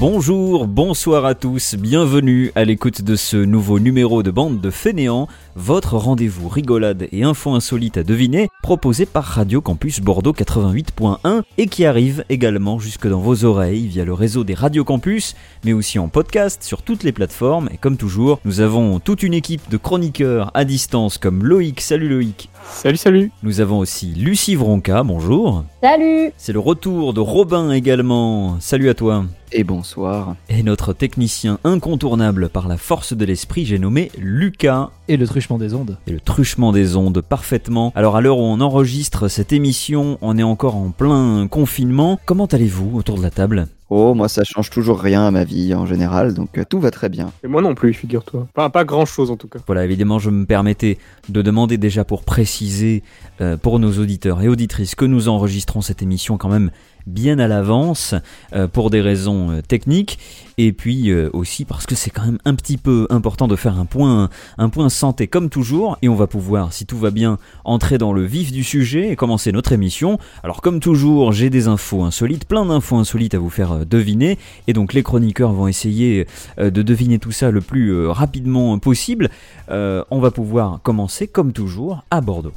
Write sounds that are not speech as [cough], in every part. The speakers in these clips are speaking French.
Bonjour, bonsoir à tous, bienvenue à l'écoute de ce nouveau numéro de Bande de Fainéants, votre rendez-vous rigolade et info insolite à deviner, proposé par Radio Campus Bordeaux 88.1 et qui arrive également jusque dans vos oreilles via le réseau des Radio Campus, mais aussi en podcast sur toutes les plateformes. Et comme toujours, nous avons toute une équipe de chroniqueurs à distance comme Loïc, salut Loïc. Salut, salut. Nous avons aussi Lucie Vronca, bonjour. Salut C'est le retour de Robin également, salut à toi. Et bonsoir. Et notre technicien incontournable par la force de l'esprit, j'ai nommé Lucas. Et le truchement des ondes. Et le truchement des ondes, parfaitement. Alors à l'heure où on enregistre cette émission, on est encore en plein confinement. Comment allez-vous autour de la table? Oh, moi ça change toujours rien à ma vie en général, donc euh, tout va très bien. Et moi non plus, figure-toi. Pas, pas grand-chose en tout cas. Voilà, évidemment, je me permettais de demander déjà pour préciser euh, pour nos auditeurs et auditrices que nous enregistrons cette émission quand même bien à l'avance euh, pour des raisons euh, techniques et puis euh, aussi parce que c'est quand même un petit peu important de faire un point un point santé comme toujours et on va pouvoir si tout va bien entrer dans le vif du sujet et commencer notre émission. Alors comme toujours, j'ai des infos insolites, plein d'infos insolites à vous faire deviner et donc les chroniqueurs vont essayer de deviner tout ça le plus rapidement possible. On va pouvoir commencer comme toujours à Bordeaux.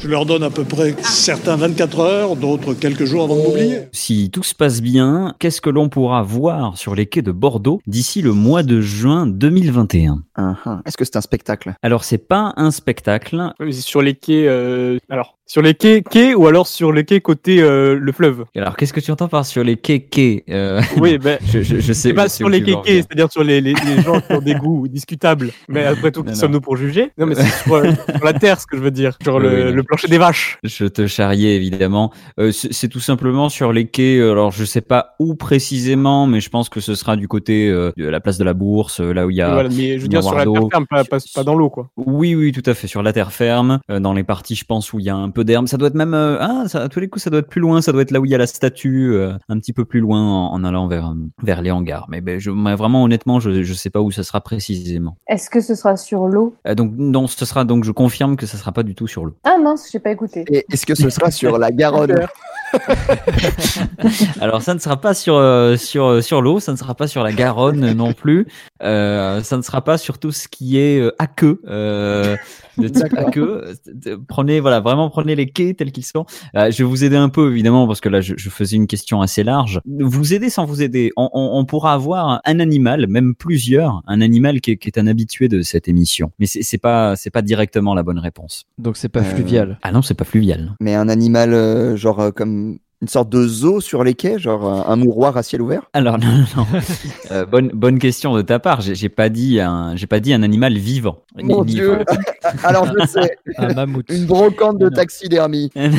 Je leur donne à peu près certains 24 heures, d'autres quelques jours avant de m'oublier. Si tout se passe bien, qu'est-ce que l'on pourra voir sur les quais de Bordeaux d'ici le mois de juin 2021 Hein, hein. Est-ce que c'est un spectacle? Alors c'est pas un spectacle, Ouais, mais c'est sur les quais. euh, Alors, sur les quais, quais ou alors sur les quais côté euh, le fleuve. Alors, qu'est-ce que tu entends par sur les quais quais euh, Oui, [laughs] ben. je, je, je sais pas je sais sur les quais, quais, c'est-à-dire sur les, les, les gens qui ont des goûts [laughs] discutables. Mais après tout, qui sommes-nous pour juger? Non, mais c'est [laughs] sur, sur la terre, ce que je veux dire. Sur Oui, le, oui, le plancher des vaches. Je te charriais évidemment. Euh, c'est tout simplement sur les quais. Alors je sais pas où précisément, mais je pense que ce sera du côté de la place de la Bourse, là où il y a. Voilà, mais je veux dire sur la terre ferme, pas, pas, pas dans l'eau, quoi. Oui, oui, tout à fait. Sur la terre ferme, dans les parties, je pense où il y a un peu Ça doit être même. euh, ah, ça, à tous les coups, ça doit être plus loin. Ça doit être là où il y a la statue, euh, un petit peu plus loin en, en allant vers euh, vers les hangars. Mais ben, je, mais vraiment, honnêtement, je je sais pas où ça sera précisément. Est-ce que ce sera sur l'eau? Euh, donc non, ce sera donc je confirme que ça sera pas du tout sur l'eau. Ah mince, j'ai pas écouté. Et est-ce que ce sera [laughs] sur la Garonne? [laughs] Alors ça ne sera pas sur euh, sur sur l'eau, ça ne sera pas sur la Garonne non plus. Euh, ça ne sera pas sur tout ce qui est à queue, euh, de type à queue. Euh, Prenez voilà vraiment prenez les quais tels qu'ils sont. Euh, je vais vous aider un peu évidemment parce que là je, je faisais une question assez large. Vous aider sans vous aider. On, on, on pourra avoir un animal, même plusieurs, un animal qui est, qui est un habitué de cette émission. Mais c'est c'est pas c'est pas directement la bonne réponse. Donc c'est pas Euh, fluvial. Ah non c'est pas fluvial. Mais un animal euh, genre euh, comme une sorte de zoo sur les quais, genre euh, un mouroir à ciel ouvert? Alors non, non, non. [laughs] Euh, bonne bonne question de ta part. J'ai j'ai pas dit un j'ai pas dit un animal vivant. Mon Ni- Dieu [laughs] Alors je sais, Un mammouth. une brocante de Non. taxidermie. [laughs] non,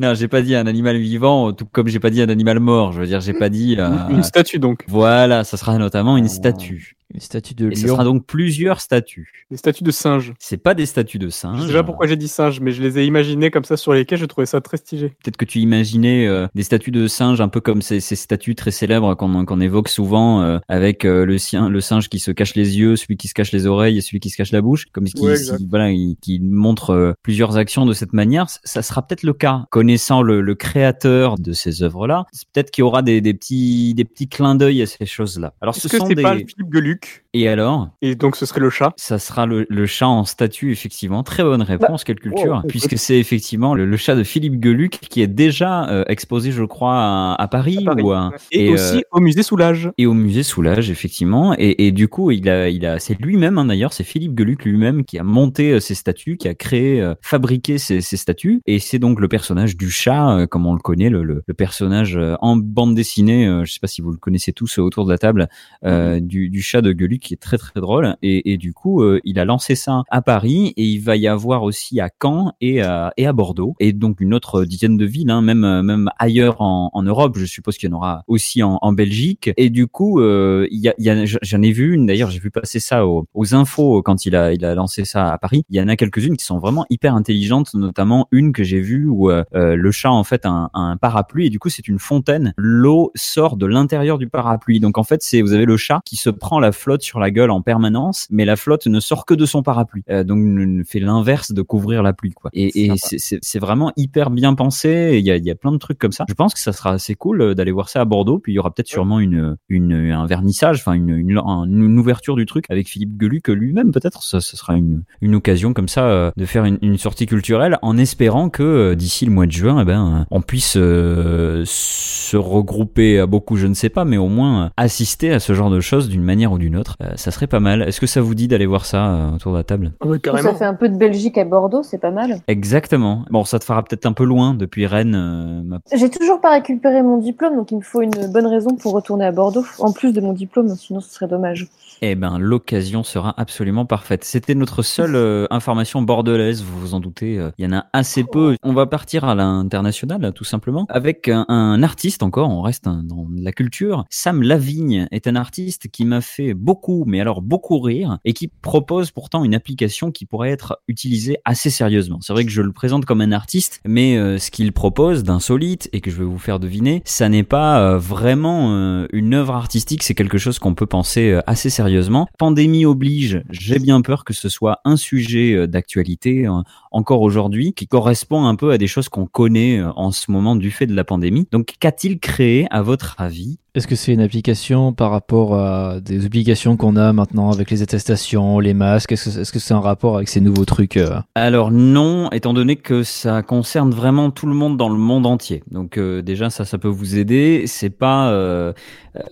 non, j'ai pas dit un animal vivant, tout comme j'ai pas dit un animal mort. Je veux dire, j'ai pas dit. euh, Une statue, donc. Voilà, ça sera notamment une Oh. statue. Une statue de Et ce sera donc plusieurs statues. Des statues de singes. C'est pas des statues de Je singes. sais déjà pourquoi j'ai dit singes, mais je les ai imaginées comme ça sur les quais, je trouvais ça très stylé. Peut-être que tu imaginais euh, des statues de singes un peu comme ces, ces statues très célèbres qu'on qu'on évoque souvent euh, avec euh, le, sien, le singe qui se cache les yeux, celui qui se cache les oreilles et celui qui se cache la bouche, comme qui, Ouais, voilà, il- qui montre euh, plusieurs actions de cette manière. Ça sera peut-être le cas. Connaissant le, le créateur de ces œuvres-là, c'est peut-être qu'il y aura des, des petits des petits clins d'œil à ces choses-là. Alors ce Est-ce que sont des pas Philippe Geluc Luc. Et alors? Et donc ce serait le chat? Ça sera le, le chat en statue, effectivement. Très bonne réponse, quelle culture. wow, puisque c'est effectivement le, le chat de Philippe Geluc qui est déjà euh, exposé, je crois, à, à Paris, À Paris. ou à, Et, et, aussi euh, au musée Soulage. et au musée Soulage, effectivement. Et, et du coup, il a, il a, c'est lui-même, hein, d'ailleurs, c'est Philippe Geluc lui-même qui a monté euh, ces statues, qui a créé, euh, fabriqué ces, ces statues. Et c'est donc le personnage du chat, euh, comme on le connaît, le, le, le personnage euh, en bande dessinée. euh, je sais pas si vous le connaissez tous autour de la table, euh, du, du chat de Geluc qui est très très drôle. Et, et du coup, euh, il a lancé ça à Paris et il va y avoir aussi à Caen et à, et à Bordeaux et donc une autre dizaine de villes, hein, même euh, même ailleurs en, en Europe. Je suppose qu'il y en aura aussi en, en Belgique. Et du coup, euh, y a, y a- j'en ai vu une. D'ailleurs, j'ai vu passer ça aux, aux infos quand il a il a lancé ça à Paris. Il y en a quelques-unes qui sont vraiment hyper intelligentes, notamment une que j'ai vue où euh, euh, le chat en fait un, un parapluie et du coup c'est une fontaine. L'eau sort de l'intérieur du parapluie. Donc en fait c'est vous avez le chat qui se prend la flotte sur la gueule en permanence, mais la flotte ne sort que de son parapluie. Euh, donc ne- fait l'inverse de couvrir la pluie quoi. Et, c'est- vraiment hyper bien pensé. Il y a, y a plein de trucs comme ça. Je pense que ça sera assez cool euh, d'aller voir ça à Bordeaux. Puis il y aura peut-être sûrement une, une un vernissage, enfin une, une, un- une ouverture du truc avec Philippe Geluc lui-même peut-être. Ça, ça sera une, une occasion comme ça euh, de faire une, une sortie culturelle en espérant que euh, d'ici le mois de juin, eh ben, on puisse se regrouper à beaucoup, je ne sais pas, mais au moins assister à ce genre de choses d'une manière ou d'une autre. Euh, ça serait pas mal. Est-ce que ça vous dit d'aller voir ça euh, autour de la table? Ah Ça fait un peu de Belgique à Bordeaux, c'est pas mal. Exactement. Bon, ça te fera peut-être un peu loin depuis Rennes. euh, ma J'ai toujours pas récupéré mon diplôme, donc il me faut une bonne raison pour retourner à Bordeaux, en plus de mon diplôme, sinon ce serait dommage. Eh ben, l'occasion sera absolument parfaite. C'était notre seule euh, information bordelaise, vous vous en doutez. euh, Il y en a assez peu. On va partir à l'international, tout simplement, avec un, un artiste encore. On reste un- dans la culture. Sam Lavigne est un artiste qui m'a fait beaucoup, mais alors beaucoup rire, et qui propose pourtant une application qui pourrait être utilisée assez sérieusement. C'est vrai que je le présente comme un artiste, mais euh, ce qu'il propose d'insolite et que je vais vous faire deviner, ça n'est pas euh, vraiment euh, une œuvre artistique. C'est quelque chose qu'on peut penser euh, assez sérieusement. Pandémie oblige, j'ai bien peur que ce soit un sujet euh, d'actualité euh, encore aujourd'hui qui correspond un peu à des choses qu'on connaît euh, en ce moment du fait de la pandémie. Donc qu'a-t-il créé à votre avis Est-ce que c'est une application par rapport à des obligations qu'on a maintenant avec les attestations, les masques? Est-ce que est-ce que c'est un rapport avec ces nouveaux trucs euh? Alors non, étant donné que ça concerne vraiment tout le monde dans le monde entier. Donc euh, déjà ça, ça peut vous aider. C'est pas, euh,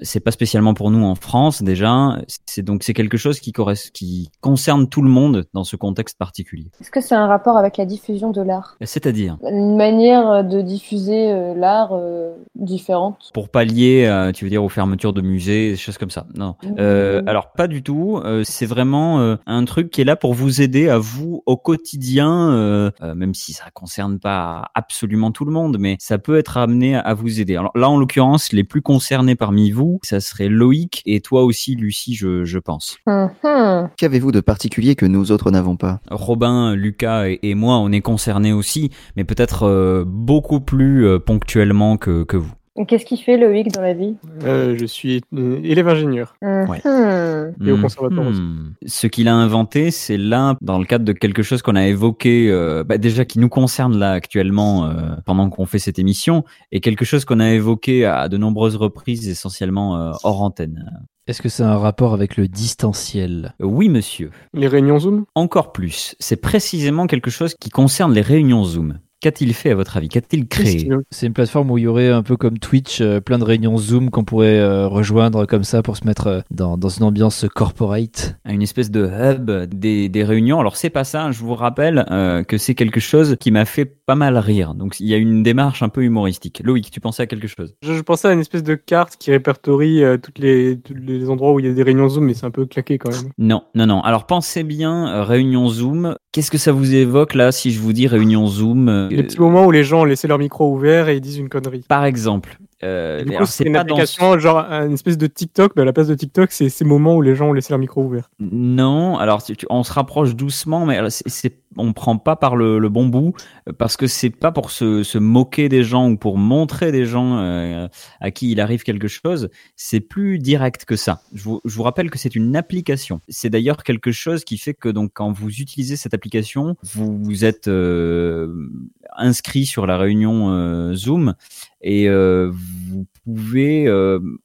c'est pas spécialement pour nous en France déjà. C'est donc c'est quelque chose qui, qui concerne tout le monde dans ce contexte particulier. Est-ce que c'est un rapport avec la diffusion de l'art? C'est-à-dire? Une manière de diffuser euh, l'art euh, différente pour pallier, euh, tu veux dire aux fermetures de musées, des choses comme ça. Non. Euh, alors pas du tout. Euh, c'est vraiment euh, un truc qui est là pour vous aider à vous au quotidien, euh, euh, même si ça concerne pas absolument tout le monde, mais ça peut être amené à, à vous aider. Alors là, en l'occurrence, les plus concernés parmi vous, ça serait Loïc et toi aussi, Lucie, je, je pense. Mhm. Qu'avez-vous de particulier que nous autres n'avons pas? Robin, Lucas et, et moi, on est concernés aussi, mais peut-être euh, beaucoup plus euh, ponctuellement que, que vous. Qu'est-ce qu'il fait Loïc dans la vie? Euh, je suis euh, élève ingénieur. Ouais. Mhm. Et au conservatoire aussi. Hmm. Ce qu'il a inventé, c'est là, dans le cadre de quelque chose qu'on a évoqué, euh, bah, déjà qui nous concerne là actuellement, euh, pendant qu'on fait cette émission, et quelque chose qu'on a évoqué à de nombreuses reprises, essentiellement euh, hors antenne. Est-ce que c'est un rapport avec le distanciel? Oui, monsieur. Les réunions Zoom? Encore plus. C'est précisément quelque chose qui concerne les réunions Zoom. Qu'a-t-il fait à votre avis? Qu'a-t-il créé? C'est une plateforme où il y aurait un peu comme Twitch, euh, plein de réunions Zoom qu'on pourrait euh, rejoindre comme ça pour se mettre euh, dans, dans une ambiance corporate. une espèce de hub des, des réunions. Alors c'est pas ça, je vous rappelle euh, que c'est quelque chose qui m'a fait pas mal rire. Donc il y a une démarche un peu humoristique. Loïc, tu pensais à quelque chose? Je, je pensais à une espèce de carte qui répertorie euh, toutes les, tous les endroits où il y a des réunions Zoom, mais c'est un peu claqué quand même. Non, non, non. Alors pensez bien, euh, réunion Zoom. Qu'est-ce que ça vous évoque là si je vous dis réunion Zoom euh, Les petits moments où les gens ont laissé leur micro ouvert et ils disent une connerie. Par exemple. Euh, Du coup, c'est une pas dans application, genre une espèce de TikTok, mais à la place de TikTok, c'est ces moments où les gens ont laissé leur micro ouvert. Non, alors tu- on se rapproche doucement, mais c'est- on prend pas par le, bon bout parce que c'est pas pour se, moquer des gens ou pour montrer des gens euh, à qui il arrive quelque chose. C'est plus direct que ça. Je vous, rappelle que c'est une application. C'est d'ailleurs quelque chose qui fait que donc quand vous utilisez cette application, vous, êtes euh, inscrit sur la réunion euh, Zoom et vous pouvez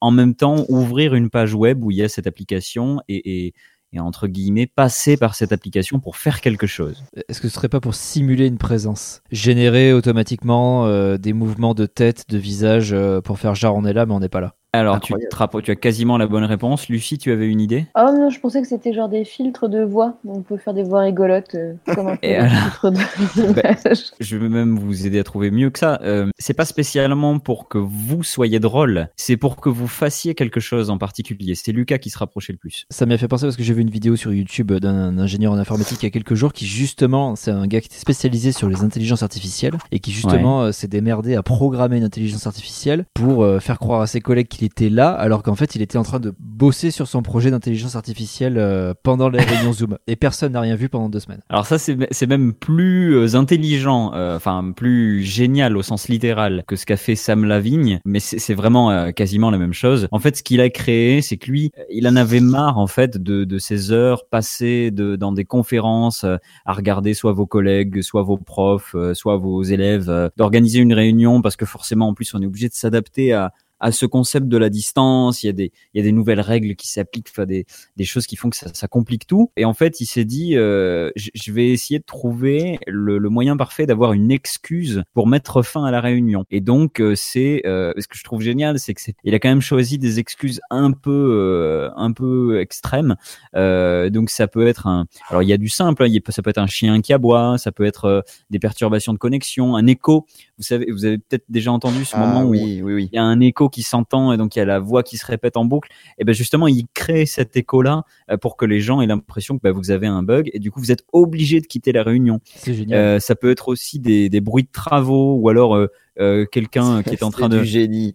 en même temps ouvrir une page web où il y a cette application et, et entre guillemets passer par cette application pour faire quelque chose. Est-ce que ce serait pas pour simuler une présence? Générer automatiquement euh, des mouvements de tête, de visage euh, pour faire genre on est là mais on n'est pas là Alors, tu, te as quasiment la bonne réponse. Lucie, tu avais une idée? Oh non, je pensais que c'était genre des filtres de voix. On peut faire des voix rigolotes, euh, [laughs] comme un Et alors de [laughs] visage. Je vais même vous aider à trouver mieux que ça. Euh, c'est pas spécialement pour que vous soyez drôle, c'est pour que vous fassiez quelque chose en particulier. C'est Lucas qui se rapprochait le plus. Ça m'a fait penser parce que j'ai vu une vidéo sur YouTube d'un ingénieur en informatique il y a quelques jours qui justement, c'est un gars qui était spécialisé sur les intelligences artificielles et qui justement euh, s'est démerdé à programmer une intelligence artificielle pour euh, faire croire à ses collègues qu'il était là alors qu'en fait il était en train de bosser sur son projet d'intelligence artificielle euh, pendant les réunions Zoom et personne n'a rien vu pendant deux semaines. Alors ça, c'est même plus euh, intelligent, euh, enfin plus génial au sens littéral que ce qu'a fait Sam Lavigne, mais c'est vraiment euh, quasiment la même chose. En fait, ce qu'il a créé, c'est que lui, il en avait marre en fait de, de ces heures passées de, dans des conférences à regarder soit vos collègues, soit vos profs, soit vos élèves, d'organiser une réunion parce que forcément, en plus, on est obligé de s'adapter à à ce concept de la distance, il y a des, il y a des nouvelles règles qui s'appliquent, enfin des, des choses qui font que ça, ça complique tout. Et en fait, il s'est dit, euh, je vais essayer de trouver le, le moyen parfait d'avoir une excuse pour mettre fin à la réunion. Et donc, euh, c'est euh, ce que je trouve génial, c'est que il a quand même choisi des excuses un peu, euh, un peu extrêmes. Euh, donc, ça peut être un, alors il y a du simple, hein, il y a- ça peut être un chien qui aboie, ça peut être euh, des perturbations de connexion, un écho. Vous savez, vous avez peut-être déjà entendu ce Ah moment où oui, oui, oui. il y a un écho qui s'entend et donc il y a la voix qui se répète en boucle. Et ben justement, il crée cet écho-là euh, pour que les gens aient l'impression que bah, vous avez un bug et du coup vous êtes obligé de quitter la réunion. C'est génial. Euh, ça peut être aussi des, des bruits de travaux ou alors euh, euh, quelqu'un qui est en train de du génie.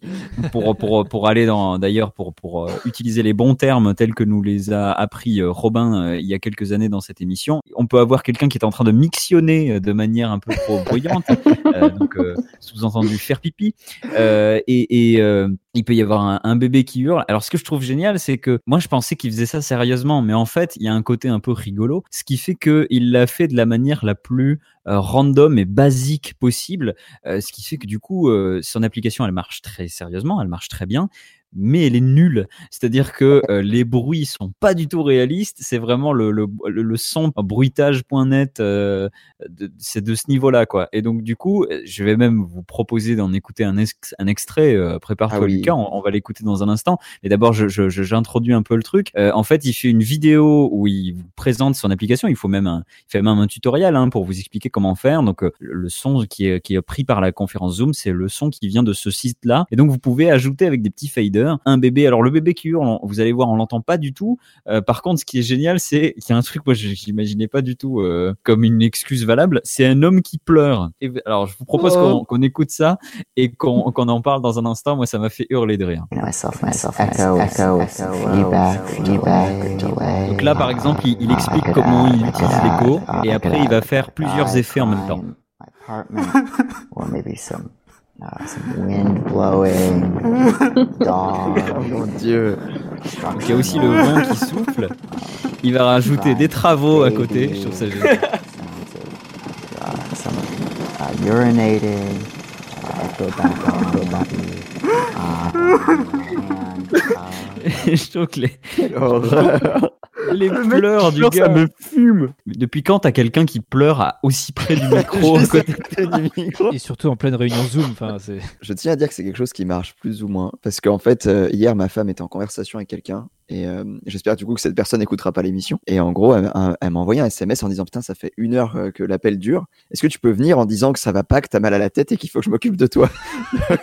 pour pour pour aller dans d'ailleurs pour pour euh, utiliser les bons termes tels que nous les a appris euh, Robin euh, il y a quelques années dans cette émission. On peut avoir quelqu'un qui est en train de mixionner de manière un peu trop bruyante, euh, donc euh, sous-entendu faire pipi, euh, et, et euh, il peut y avoir un, un bébé qui hurle. Alors ce que je trouve génial, c'est que moi je pensais qu'il faisait ça sérieusement, mais en fait il y a un côté un peu rigolo, ce qui fait que il l'a fait de la manière la plus random et basique possible, euh, ce qui fait que du coup euh, son application elle marche très sérieusement, elle marche très bien, mais elle est nulle. C'est-à-dire que euh, les bruits sont pas du tout réalistes. C'est vraiment le, le, le, le son bruitage.net, euh, c'est de ce niveau-là, quoi. Et donc, du coup, euh, je vais même vous proposer d'en écouter un, ex- un extrait. euh, Prépare-toi, Ah oui. Lucas, on, on va l'écouter dans un instant. Mais d'abord, je, je, je- j'introduis un peu le truc. Euh, en fait, il fait une vidéo où il vous présente son application. Il faut même un, il fait même un tutoriel hein, pour vous expliquer comment faire. Donc, euh, le le son qui est, qui est pris par la conférence Zoom, c'est le son qui vient de ce site-là. Et donc, vous pouvez ajouter avec des petits faders un bébé. Alors, le bébé qui hurle, vous allez voir, on l'entend pas du tout. Euh, par contre, ce qui est génial, c'est qu'il y a un truc, moi, je j'imaginais pas du tout euh, comme une excuse valable. C'est un homme qui pleure. Et, alors, je vous propose Oh. qu'on qu'on écoute ça et qu'on [laughs] qu'on en parle dans un instant. Moi, ça m'a fait hurler de rire. Donc là, par exemple, il, il explique comment il utilise l'écho et après, il va faire plusieurs effets en même temps. [laughs] Uh, some wind blowing, [laughs] dog. Oh mon dieu. Donc, il y a aussi le vent qui souffle. Il va rajouter des travaux à côté. [laughs] Je trouve ça génial. uh, urinating, Et je trouve que les, Quelle horreur. [laughs] les Le pleurs du pleure, gars. ça me fume. Depuis quand t'as quelqu'un qui pleure à aussi près du [laughs] micro côté du micro. Et surtout en pleine réunion Zoom. Je tiens à dire que c'est quelque chose qui marche plus ou moins. Parce qu'en fait, euh, hier, ma femme était en conversation avec quelqu'un. Et euh, j'espère du coup que cette personne n'écoutera pas l'émission. Et en gros, elle, elle m'a envoyé un SMS en disant Putain, ça fait une heure euh, que l'appel dure. Est-ce que tu peux venir en disant que ça va pas, que t'as mal à la tête et qu'il faut que je m'occupe de toi? [laughs]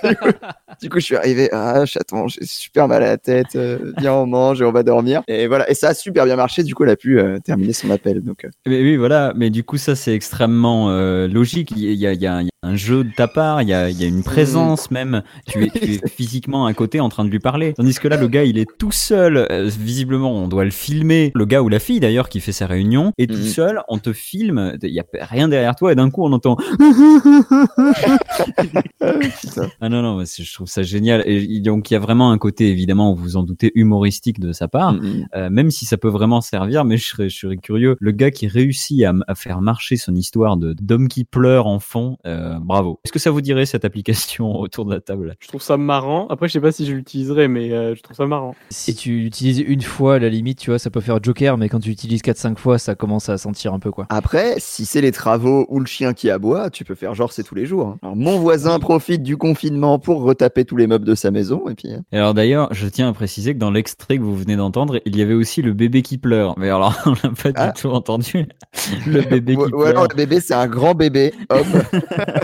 [laughs] du, coup, je suis arrivé Ah, chaton, j'ai super mal à la tête. euh, viens, on mange et on va dormir. Et voilà. Et ça a super bien marché. Du coup, elle a pu euh, terminer son appel. Donc, euh, Mais oui, voilà. Mais du coup, ça, c'est extrêmement logique. Il y, a, y il y a un jeu de ta part, il y a, y a une présence même. [laughs] Tu es, tu es physiquement à côté en train de lui parler. Tandis que là, le gars, il est tout seul. Euh, visiblement, on doit le filmer. Le gars ou la fille, d'ailleurs, qui fait sa réunion, est tout Mhm. seul. On te filme. Il y a rien derrière toi. Et d'un coup, on entend... [laughs] [laughs] Ah non, non, je trouve ça génial. Et donc, il y a vraiment un côté, évidemment, vous vous en doutez, humoristique de sa part. Mm, mm. Euh, même si ça peut vraiment servir, mais je serais, je serais curieux. Le gars qui réussit à faire marcher son histoire de d'homme qui pleure en fond, euh, euh, bravo. Est-ce que ça vous dirait cette application [laughs] autour de la table Je trouve ça marrant. Après, je sais pas si je l'utiliserai, mais euh, je trouve ça marrant. Si tu l'utilises une fois, à la limite, tu vois, ça peut faire Joker, mais quand tu l'utilises 4-5 fois, ça commence à sentir un peu quoi. Après, si c'est les travaux ou le chien qui aboie, tu peux faire genre c'est tous les jours. hein. Alors, mon voisin profite du confinement pour retaper tous les meubles de sa maison et puis. euh, Et alors d'ailleurs, je tiens à préciser que dans l'extrait que vous venez d'entendre, il y avait aussi le bébé qui pleure. Mais alors, [laughs] on l'a pas Ah. du tout entendu. Le bébé Ou, qui ou alors pleure. le bébé c'est un grand bébé, homme. [laughs]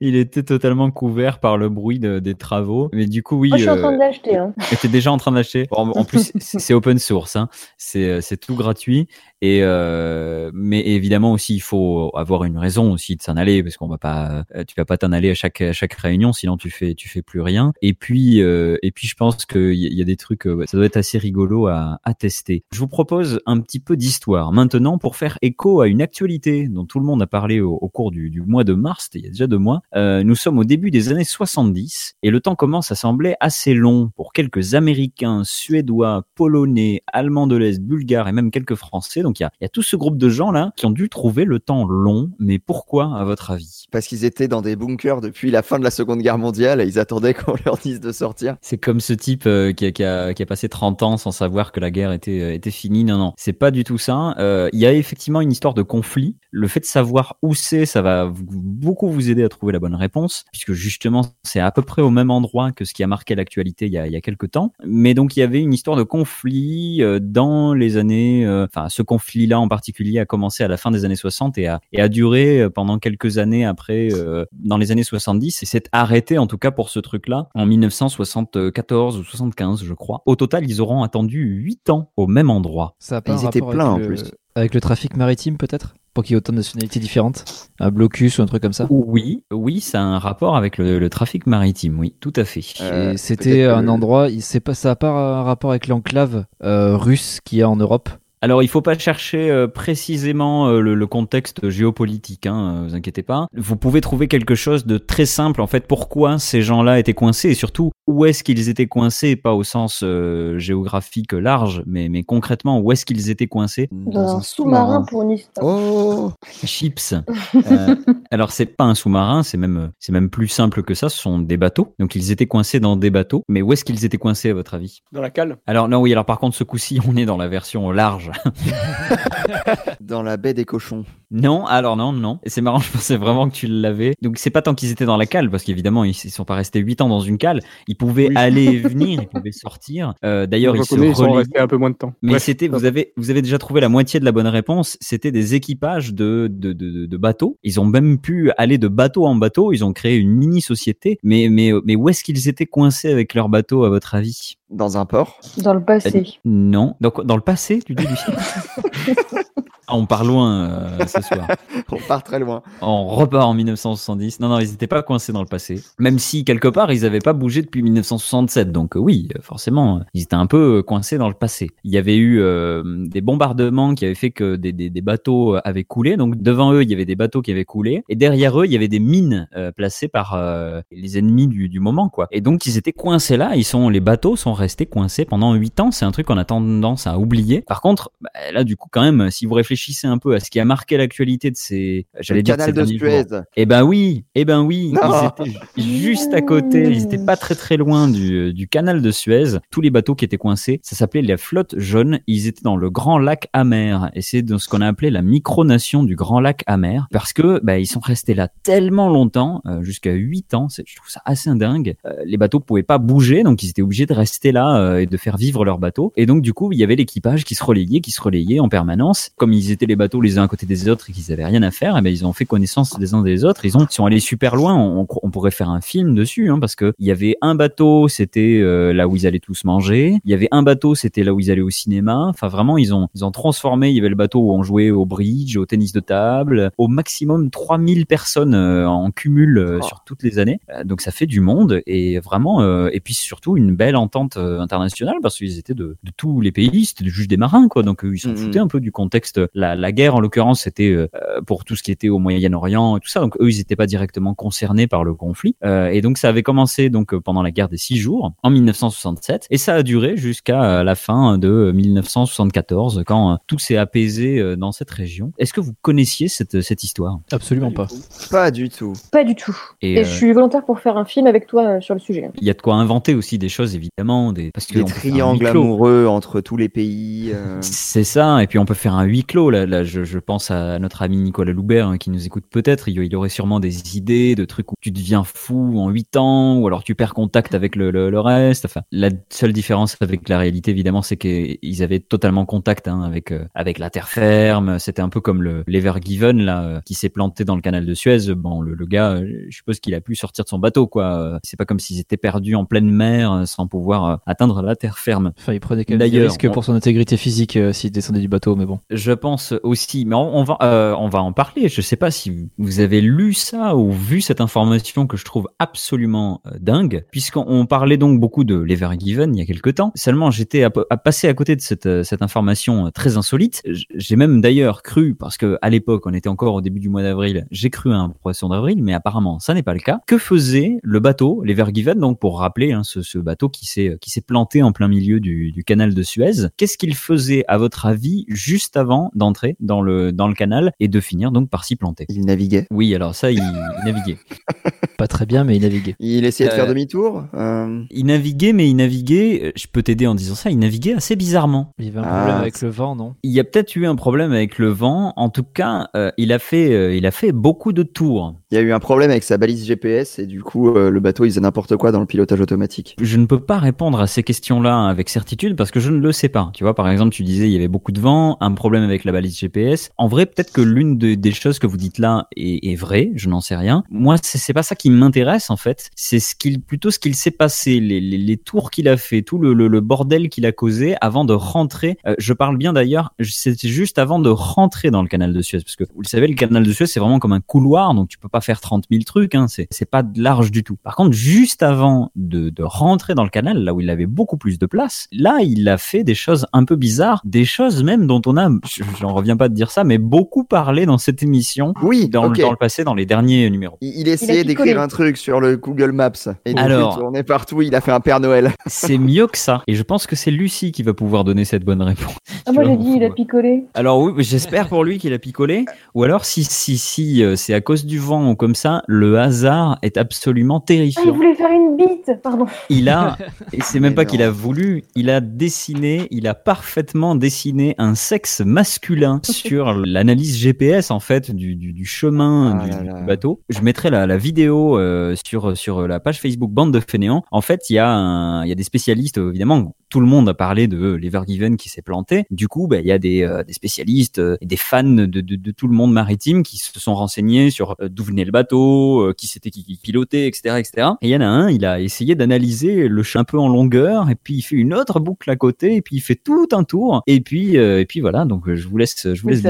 Il était totalement couvert par le bruit de- des travaux. Mais du coup, oui. Moi, je suis en train euh, de l'acheter. Hein. [laughs] était déjà en train de l'acheter. En, en plus, [laughs] c'est open source, hein. c'est euh, tout gratuit. Et euh, mais évidemment aussi, il faut avoir une raison aussi de s'en aller parce qu'on va pas, tu vas pas t'en aller à chaque à chaque réunion, sinon tu fais tu fais plus rien. Et puis euh, et puis je pense qu'il y, a- il y a des trucs, ça doit être assez rigolo à, à tester. Je vous propose un petit peu d'histoire maintenant pour faire écho à une actualité dont tout le monde a parlé au, au cours du, du mois de mars, il y a déjà deux mois. Euh, nous sommes au début des années 70 et le temps commence à sembler assez long pour quelques Américains, Suédois, Polonais, Allemands de l'Est, Bulgares et même quelques Français. Donc il y a, il y a tout ce groupe de gens là qui ont dû trouver le temps long. Mais pourquoi, à votre avis? Parce qu'ils étaient dans des bunkers depuis la fin de la Seconde Guerre mondiale et ils attendaient qu'on [laughs] leur dise de sortir. C'est comme ce type euh, qui, a, qui, a, qui a passé 30 ans sans savoir que la guerre était, euh, était finie. Non, non, c'est pas du tout ça. Il y a effectivement une histoire de conflit. Le fait de savoir où c'est, ça va beaucoup vous aider à trouver la bonne réponse, puisque justement, c'est à peu près au même endroit que ce qui a marqué l'actualité il y a, il y a quelques temps. Mais donc, il y avait une histoire de conflit euh, dans les années... euh, Enfin, ce conflit-là en particulier a commencé à la fin des années 60 et a, et a duré euh, pendant quelques années après, euh, dans les années 70, et s'est arrêté en tout cas pour ce truc-là en 1974 ou 75, je crois. Au total, ils auront attendu 8 ans au même endroit. Ça a pas Ils étaient pleins, en le- plus. Avec le trafic maritime peut-être? Pour qu'il y ait autant de nationalités différentes Un blocus ou un truc comme ça Oui, oui, ça a un rapport avec le, le trafic maritime, oui, tout à fait. Euh, Et c'était un que- endroit, pas, ça n'a pas un rapport avec l'enclave euh, russe qu'il y a en Europe Alors, il faut pas chercher euh, précisément euh, le, le contexte géopolitique, hein, euh, vous inquiétez pas. Vous pouvez trouver quelque chose de très simple, en fait, pourquoi ces gens-là étaient coincés, et surtout, où est-ce qu'ils étaient coincés, pas au sens euh, géographique large, mais, mais concrètement, où est-ce qu'ils étaient coincés? Dans, un sous-marin pour une histoire. Oh Chips. Euh, [laughs] alors c'est pas un sous-marin, c'est même c'est même plus simple que ça. Ce sont des bateaux. Donc ils étaient coincés dans des bateaux. Mais où est-ce qu'ils étaient coincés à votre avis? Dans la cale. Alors non oui. Alors par contre ce coup-ci on est dans la version large. [laughs] Dans la baie des cochons. non. Alors non non. Et c'est marrant. Je pensais vraiment que tu l'avais. Donc c'est pas tant qu'ils étaient dans la cale parce qu'évidemment ils, ils sont pas restés 8 ans dans une cale. Ils pouvaient Oui. aller et [laughs] venir. Ils pouvaient sortir. Euh, D'ailleurs ils se restés un peu moins de temps. Mais c'était, vous avez, vous avez déjà trouvé la moitié de la bonne réponse. C'était des équipages de, de, de, de bateaux. Ils ont même pu aller de bateau en bateau. Ils ont créé une mini société. Mais, mais, mais où est-ce qu'ils étaient coincés avec leur bateau, à votre avis? Dans un port? Dans le passé. Non. Donc, dans le passé, tu dis, [laughs] Ah, On part loin euh, ce soir. [laughs] On part très loin. On repart en 1970. Non, non, ils n'étaient pas coincés dans le passé. Même si, quelque part, ils n'avaient pas bougé depuis 1967. Donc euh, oui, euh, forcément, ils étaient un peu euh, coincés dans le passé. Il y avait eu euh, des bombardements qui avaient fait que des, des, des bateaux avaient coulé. Donc devant eux, il y avait des bateaux qui avaient coulé. Et derrière eux, il y avait des mines euh, placées par euh, les ennemis du, du moment. quoi. Et donc, ils étaient coincés là. Ils sont, les bateaux sont restés coincés pendant 8 ans. C'est un truc qu'on a tendance à oublier. Par contre, bah, là, du coup, quand même, si vous réfléchissez un peu à ce qui a marqué l'actualité de ces... J'allais dire canal ces de Suez. jours. Eh ben oui, eh ben oui, Non. ils étaient ju- juste à côté, ils étaient pas très très loin du, du canal de Suez. Tous les bateaux qui étaient coincés, ça s'appelait la flotte jaune. Ils étaient dans le Grand Lac amer et c'est dans ce qu'on a appelé la micronation du Grand Lac amer parce que bah, ils sont restés là tellement longtemps, euh, jusqu'à 8 ans. Je trouve ça assez dingue. Euh, les bateaux pouvaient pas bouger, donc ils étaient obligés de rester là euh, et de faire vivre leur bateau. Et donc du coup, il y avait l'équipage qui se relayait, qui se relayait en permanence. Comme ils étaient les bateaux les uns à côté des autres et qu'ils avaient rien à faire, et ben ils ont fait connaissance des uns des autres. Ils ont ils sont allés super loin. On, on pourrait faire un film dessus, hein, parce que il y avait un bateau, c'était euh, là où ils allaient tous manger. Il y avait un bateau, c'était là où ils allaient au cinéma. Enfin vraiment, ils ont ils ont transformé. Il y avait le bateau où on jouait au bridge, au tennis de table. Au maximum 3000 personnes euh, en cumul euh, sur toutes les années. Donc ça fait du monde et vraiment et puis surtout une belle entente internationale parce qu'ils étaient de, de tous les pays. C'était juste des marins quoi. Donc ils s'en Mhm. foutaient un peu du contexte la, la guerre, en l'occurrence, c'était euh, pour tout ce qui était au Moyen-Orient et tout ça. Donc eux, ils n'étaient pas directement concernés par le conflit. Euh, et donc ça avait commencé donc pendant la guerre des six jours en 1967 et ça a duré jusqu'à la fin de 1974 quand tout s'est apaisé dans cette région. Est-ce que vous connaissiez cette, cette histoire? Absolument pas. Pas du tout. Pas du tout. Et, Et euh, je suis volontaire pour faire un film avec toi euh, sur le sujet. Il y a de quoi inventer aussi des choses évidemment, des parce que Des triangles amoureux entre tous les pays. euh, C'est ça, et puis on peut faire un huis clos. Là, là je, je pense à notre ami Nicolas Loubert hein, qui nous écoute peut-être. Il, il aurait sûrement des idées de trucs où tu deviens fou en 8 ans, ou alors tu perds contact avec le, le, le reste. Enfin, la seule différence avec la réalité, évidemment, c'est qu'ils avaient totalement contact hein, avec euh, avec la terre ferme. C'était un peu comme le l'Ever Given là, euh, qui s'est planté dans le canal de Suez. Bon, le, le gars, euh, je suppose qu'il a pu sortir de son bateau, quoi. C'est pas comme s'ils étaient perdus en pleine mer sans pouvoir atteindre la terre ferme. Enfin, il prenait quand même des D'ailleurs, risques on- pour son intégrité physique euh, s'il descendait du bateau, mais bon. Je pense aussi, mais on, va euh, on va en parler. Je sais pas si vous avez lu ça ou vu cette information que je trouve absolument euh, dingue, puisqu'on on parlait donc beaucoup de l'Ever Given il y a quelque temps. Seulement, j'étais à, à passer à côté de cette euh, cette information euh, très insolite. J'ai même d'ailleurs cru, parce que à l'époque, on était encore au début du mois d'avril, j'ai cru à un poisson d'avril, mais apparemment, ça n'est pas le cas. Que faisait le bateau, l'Ever Given, donc pour rappeler hein, ce, ce bateau qui s'est qui s'est planté en plein milieu du canal de Suez? Qu'est-ce qu'il faisait, à votre avis, juste avant d'entrer dans le dans le canal et de finir donc par s'y planter Il naviguait. Oui, alors ça, il, il [laughs] naviguait. [laughs] Pas très bien, mais il naviguait. Il essayait de faire Euh, demi-tour. euh, Il naviguait, mais il naviguait. Je peux t'aider en disant ça. Il naviguait assez bizarrement. Il y avait un Ah, problème avec c'est- le vent, non? Il y a peut-être eu un problème avec le vent. En tout cas, euh, il a fait, euh, il a fait beaucoup de tours. Il y a eu un problème avec sa balise GPS et du coup, euh, le bateau, il faisait n'importe quoi dans le pilotage automatique. Je ne peux pas répondre à ces questions-là avec certitude parce que je ne le sais pas. Tu vois, par exemple, tu disais il y avait beaucoup de vent, un problème avec la balise GPS. En vrai, peut-être que l'une de- des choses que vous dites là est, vraie. Je n'en sais rien. Moi, c'est pas ça qui m'intéresse en fait. C'est ce qu'il plutôt ce qu'il s'est passé, les, tours qu'il a fait, tout le, bordel qu'il a causé avant de rentrer. Euh, je parle bien d'ailleurs. C'était juste avant de rentrer dans le canal de Suez parce que vous le savez, le canal de Suez c'est vraiment comme un couloir, donc tu peux pas faire 30 000 trucs. Hein, c'est pas large du tout. Par contre, juste avant de, rentrer dans le canal, là où il avait beaucoup plus de place, là il a fait des choses un peu bizarres, des choses même dont on a, j'en reviens pas de dire ça, mais beaucoup parlé dans cette émission. Oui, Dans, le- ok. dans le passé, dans les derniers numéros. Il, il essayait d'écrire un truc sur le Google Maps. Et Alors- il tournait partout, il a fait un Père Noël. [laughs] C'est mieux que ça. Et je pense que c'est Lucie qui va pouvoir donner cette bonne réponse. Ah, moi j'ai dit, il a picolé. Alors oui, j'espère pour lui qu'il a picolé. Ou alors si si si euh, c'est à cause du vent ou comme ça, le hasard est absolument Ah, il terrifiant. voulait faire une bite Pardon. Il a, [laughs] et c'est même Mais pas qu'il a voulu, il a dessiné, il a parfaitement dessiné un sexe masculin sur l'analyse GPS en fait du, du, du chemin Ah du, là du là. bateau. Je mettrai la, la vidéo euh, sur sur la page Facebook Bande de Fainéants. En fait, il y a un, il y a des spécialistes euh, évidemment. Tout le monde a parlé de l'Evergiven qui s'est planté. Du coup, bah, il y a des, euh, des spécialistes euh, et des fans de, de, de tout le monde maritime qui se sont renseignés sur euh, d'où venait le bateau, euh, qui c'était qui, qui pilotait, etc., etc. Et il y en a un, il a essayé d'analyser le un peu en longueur, et puis il fait une autre boucle à côté, et puis il fait tout un tour, et puis et puis voilà. Donc euh, je vous laisse, je vous laisse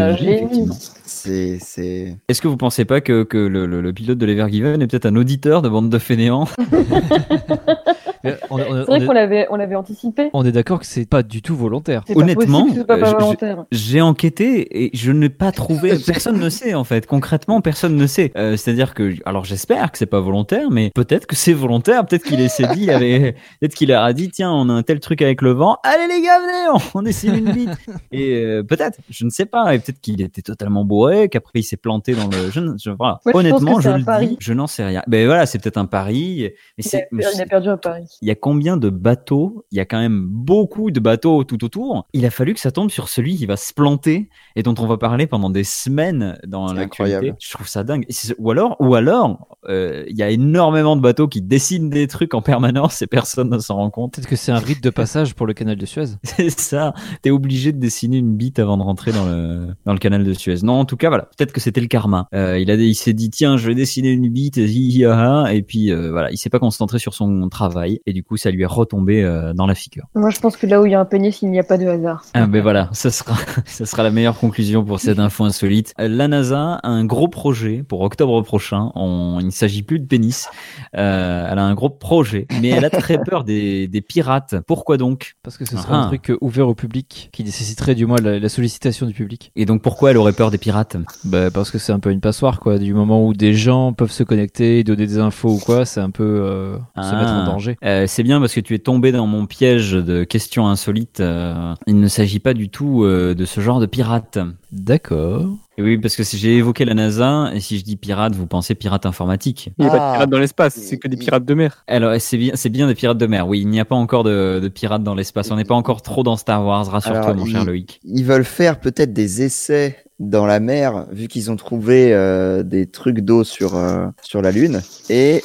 c'est. C'est. Est-ce que vous pensez pas que, que le, le, le pilote de l'Evergiven est peut-être un auditeur de bande de fainéants? [laughs] C'est on vrai est, qu'on l'avait, on l'avait anticipé. on est d'accord que c'est pas du tout volontaire. Honnêtement, euh. J'ai enquêté et je n'ai pas trouvé. [laughs] Personne ne sait en fait. Concrètement, personne ne sait. Euh, C'est-à-dire que, alors j'espère que c'est pas volontaire, mais peut-être que c'est volontaire. Peut-être qu'il s'est dit, avait, peut-être qu'il leur a dit, tiens, on a un tel truc avec le vent. Allez les gars, venez, on, on essaie une bite. Et euh, peut-être, je ne sais pas. Et peut-être qu'il était totalement bourré, qu'après il s'est planté dans le. Je, ne- je- voilà. Moi, je pense Honnêtement, je c'est un le pari. dis, je n'en sais rien. Ben voilà, c'est peut-être un pari. Mais Il a, mais il a perdu à Paris. Il y a combien de bateaux? Il y a quand même beaucoup de bateaux tout autour. Il a fallu que ça tombe sur celui qui va se planter et dont on va parler pendant des semaines dans l'actualité. Je trouve ça dingue. Ou alors, ou alors, euh, il y a énormément de bateaux qui dessinent des trucs en permanence et personne ne s'en rend compte. Peut-être que c'est un rite de passage pour le canal de Suez. [laughs] C'est ça. T'es obligé de dessiner une bite avant de rentrer dans le dans le canal de Suez. Non, en tout cas, voilà. Peut-être que c'était le karma. Euh, il a, il s'est dit tiens, je vais dessiner une bite, et puis euh, voilà, il s'est pas concentré sur son travail et du coup, ça lui est retombé euh, dans la figure. Moi, je pense que là où il y a un pénis, il n'y a pas de hasard. Ah ben voilà, ça sera, [laughs] ça sera la meilleure conclusion pour cette info insolite. Euh, La NASA a un gros projet pour octobre prochain. On, il ne s'agit plus de pénis. Euh, elle a un gros projet, mais elle a très peur des, des pirates. Pourquoi donc? Parce que ce serait Ah. un truc euh, ouvert au public qui nécessiterait du moins la, la sollicitation du public. Et donc pourquoi elle aurait peur des pirates? Bah, parce que c'est un peu une passoire quoi. Du moment où des gens peuvent se connecter, donner des infos ou quoi, c'est un peu euh, se mettre en Ah. danger. Euh, c'est bien parce que tu es tombé dans mon piège de questions insolites. Euh, il ne s'agit pas du tout euh, de ce genre de pirates. D'accord. Et oui, parce que si j'ai évoqué la NASA, et si je dis pirate, vous pensez pirate informatique. Il n'y a pas Ah. de pirates dans l'espace, c'est que des pirates de mer. Alors, c'est bien, c'est bien des pirates de mer. Oui, il n'y a pas encore de, de pirates dans l'espace. On n'est pas encore trop dans Star Wars. Rassure-toi, mon cher Loïc. Ils veulent faire peut-être des essais dans la mer, vu qu'ils ont trouvé euh, des trucs d'eau sur, euh, sur la Lune. Et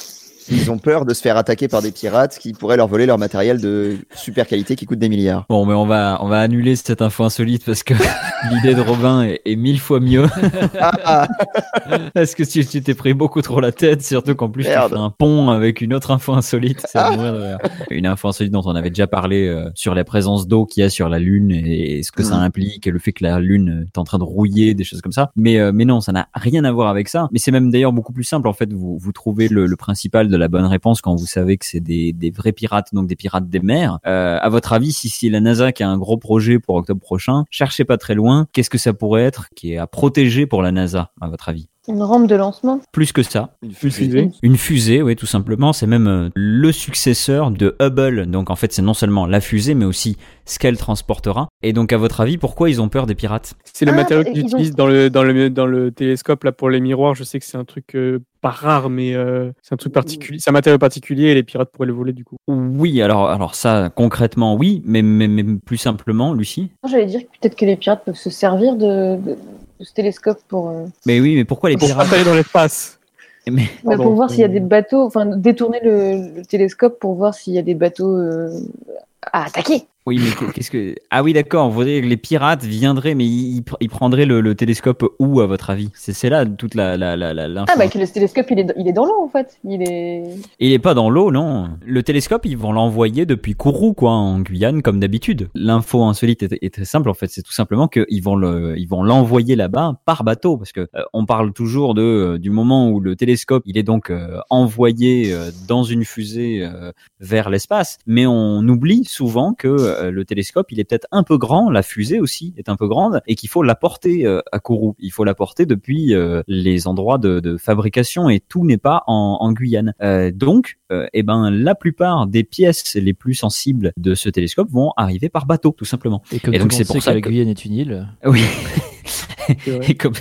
ils ont peur de se faire attaquer par des pirates qui pourraient leur voler leur matériel de super qualité qui coûte des milliards. Bon, mais on va, on va annuler cette info insolite parce que [laughs] l'idée de Robin est, est mille fois mieux. Ah, [laughs] parce que tu tu t'es pris beaucoup trop la tête, surtout qu'en plus tu Merde. fais un pont avec une autre info insolite. De rire. Une info insolite dont on avait déjà parlé euh, sur la présence d'eau qu'il y a sur la Lune et, et ce que ça Mhm. implique, et le fait que la Lune est en train de rouiller, des choses comme ça. Mais, euh, mais non, ça n'a rien à voir avec ça. Mais c'est même d'ailleurs beaucoup plus simple. En fait, vous, vous trouvez le, le principal de la bonne réponse quand vous savez que c'est des, vrais pirates, donc des pirates des mers. Euh, à votre avis, si c'est la NASA qui a un gros projet pour octobre prochain, cherchez pas très loin. Qu'est-ce que ça pourrait être qui est à protéger pour la NASA, à votre avis? Une rampe de lancement. Plus que ça. une Une fusée. Une fusée, oui, tout simplement. C'est même euh, le successeur de Hubble. Donc en fait, c'est non seulement la fusée, mais aussi ce qu'elle transportera. Et donc, à votre avis, pourquoi ils ont peur des pirates? C'est le Ah, matériau ils qu'ils ont- utilisent dans le, dans, le, dans le télescope là, pour les miroirs. Je sais que c'est un truc euh, pas rare, mais euh, c'est un truc particulier. C'est un matériau particulier et les pirates pourraient le voler du coup. Oui, alors, alors ça, concrètement, oui, mais, mais, mais plus simplement, Lucie? J'allais dire que peut-être que les pirates peuvent se servir de, de- de ce télescope pour, euh, Mais oui, mais pourquoi les Pour pirates aller dans l'espace. [laughs] Mais bah, pour voir s'il y a des bateaux, enfin détourner le, le télescope pour voir s'il y a des bateaux euh, à attaquer. Oui, mais qu'est-ce que. Ah oui, d'accord, vous voudriez que les pirates viendraient, mais ils, ils pr- ils prendraient le, le télescope où, à votre avis? C'est là toute la. la, la, la- l'info. Ah bah que le télescope il est, il est dans l'eau en fait. Il est. Il est pas dans l'eau, non. Le télescope, ils vont l'envoyer depuis Kourou, quoi, en Guyane, comme d'habitude. L'info insolite est, est très simple, en fait. C'est tout simplement qu'ils vont le, ils vont l'envoyer là-bas par bateau, parce que euh, on parle toujours de euh, du moment où le télescope, il est donc euh, envoyé dans une fusée vers l'espace, mais on oublie souvent que euh, le télescope, il est peut-être un peu grand, la fusée aussi est un peu grande, et qu'il faut l'apporter euh, à Kourou. Il faut l'apporter depuis euh, les endroits de, de fabrication, et tout n'est pas en, en Guyane. Euh, donc, euh, eh ben, la plupart des pièces les plus sensibles de ce télescope vont arriver par bateau, tout simplement. Et comme Et donc, c'est pour sait ça que la Guyane est une île. Oui. [laughs] [laughs] Et, comme,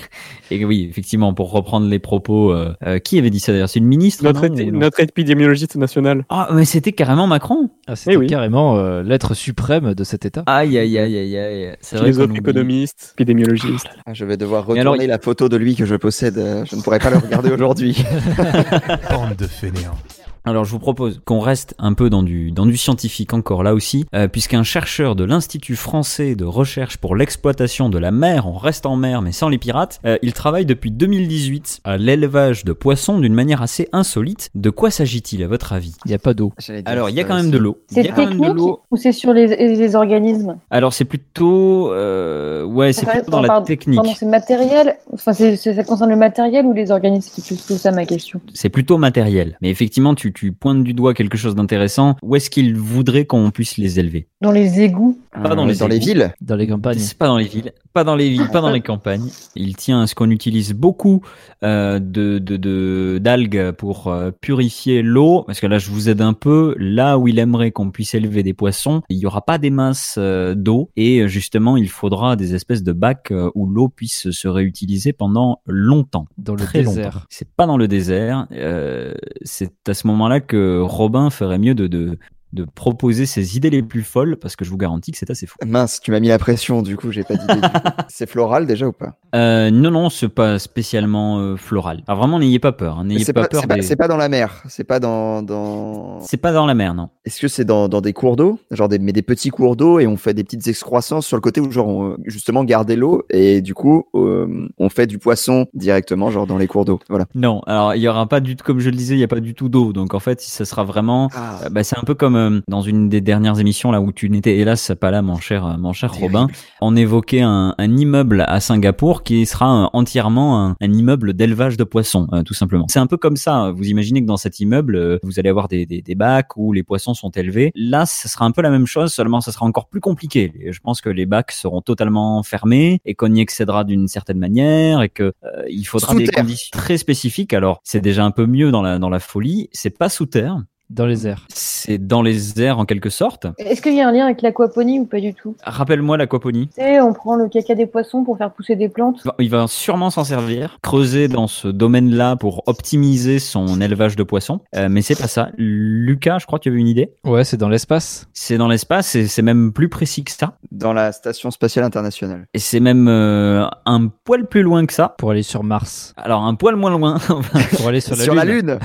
et oui, effectivement, pour reprendre les propos, euh, euh, qui avait dit ça d'ailleurs? C'est une ministre Notre, non, ou notre épidémiologiste national. Ah, mais c'était carrément Macron. Ah, c'était Eh oui. carrément euh, l'être suprême de cet État. Aïe, aïe, aïe, aïe, aïe. C'est vrai qu'on Philosophe, oublie. économiste, épidémiologiste. Ah, je vais devoir retourner alors, la photo de lui que je possède. euh, Je ne pourrais pas le regarder [laughs] aujourd'hui. [laughs] Bande de fainéants. Alors je vous propose qu'on reste un peu dans du, dans du scientifique encore là aussi, euh, puisqu'un chercheur de l'Institut français de recherche pour l'exploitation de la mer, on reste en mer mais sans les pirates, euh, il travaille depuis 2018 à l'élevage de poissons d'une manière assez insolite. De quoi s'agit-il à votre avis? Il n'y a pas d'eau. Alors il y a quand même de l'eau. C'est technique ou c'est sur les, les organismes? Alors c'est plutôt, euh, ouais, c'est plutôt dans la pardon, technique. Pardon, c'est matériel? Enfin, c'est, c'est- ça concerne le matériel ou les organismes? C'est plutôt ça ma question. C'est plutôt matériel. Mais effectivement, tu, tu pointes du doigt quelque chose d'intéressant. Où est-ce qu'il voudrait qu'on puisse les élever? Dans les égouts. Pas dans Euh, les dans les égouts. villes. Dans les campagnes. C'est pas dans les villes, pas dans les villes, pas dans les campagnes. Il tient à ce qu'on utilise beaucoup euh, de de- de- d'algues pour euh, purifier l'eau, parce que là je vous aide un peu. Là où il aimerait qu'on puisse élever des poissons, il y aura pas des masses euh, d'eau et justement il faudra des espèces de bacs euh, où l'eau puisse se réutiliser pendant longtemps. Dans le Très désert. C'est pas dans le désert. euh, c'est à ce moment-là que Robin ferait mieux de, de de proposer ses idées les plus folles parce que je vous garantis que c'est assez fou. Mince, tu m'as mis la pression, du coup, j'ai pas d'idée. [laughs] C'est floral déjà ou pas? Euh, non, non, c'est pas spécialement euh, floral. Alors vraiment, n'ayez pas peur. hein, N'ayez C'est pas, pas, peur. c'est pas- des- c'est pas dans la mer. C'est pas dans. dans... C'est pas dans la mer, non. Est-ce que c'est dans, dans des cours d'eau, genre des, mais des petits cours d'eau et on fait des petites excroissances sur le côté où genre on- justement garder l'eau et du coup euh, on fait du poisson directement genre dans les cours d'eau. Voilà. Non, alors il y aura pas du tout, comme je le disais, il y a pas du tout d'eau. Donc en fait, ça sera vraiment, euh, bah, c'est un peu comme euh, dans une des dernières émissions là où tu n'étais hélas pas là, mon cher, euh, mon cher Robin. On évoquait un, un immeuble à Singapour qui sera euh, entièrement un, un immeuble d'élevage de poissons, euh, tout simplement. C'est un peu comme ça. Vous imaginez que dans cet immeuble, vous allez avoir des, des, des bacs où les poissons sont élevés. Là, ce sera un peu la même chose, seulement ça sera encore plus compliqué. Je pense que les bacs seront totalement fermés et qu'on y accédera d'une certaine manière et que euh, il faudra Sous des terre. conditions très spécifiques. Alors, c'est déjà un peu mieux dans la dans la folie. C'est pas sous terre. Dans les airs. C'est dans les airs en quelque sorte. Est-ce qu'il y a un lien avec l'aquaponie ou pas du tout? Rappelle-moi l'aquaponie. Tu sais, on prend le caca des poissons pour faire pousser des plantes. Il va sûrement s'en servir, creuser dans ce domaine-là pour optimiser son élevage de poissons. Euh, mais c'est pas ça. Lucas, je crois que tu avais une idée? Ouais, c'est dans l'espace. C'est dans l'espace et c'est même plus précis que ça. Dans la station spatiale internationale. Et c'est même euh, un poil plus loin que ça. Pour aller sur Mars. Alors un poil moins loin. [laughs] pour aller sur la Sur Lune. la Lune.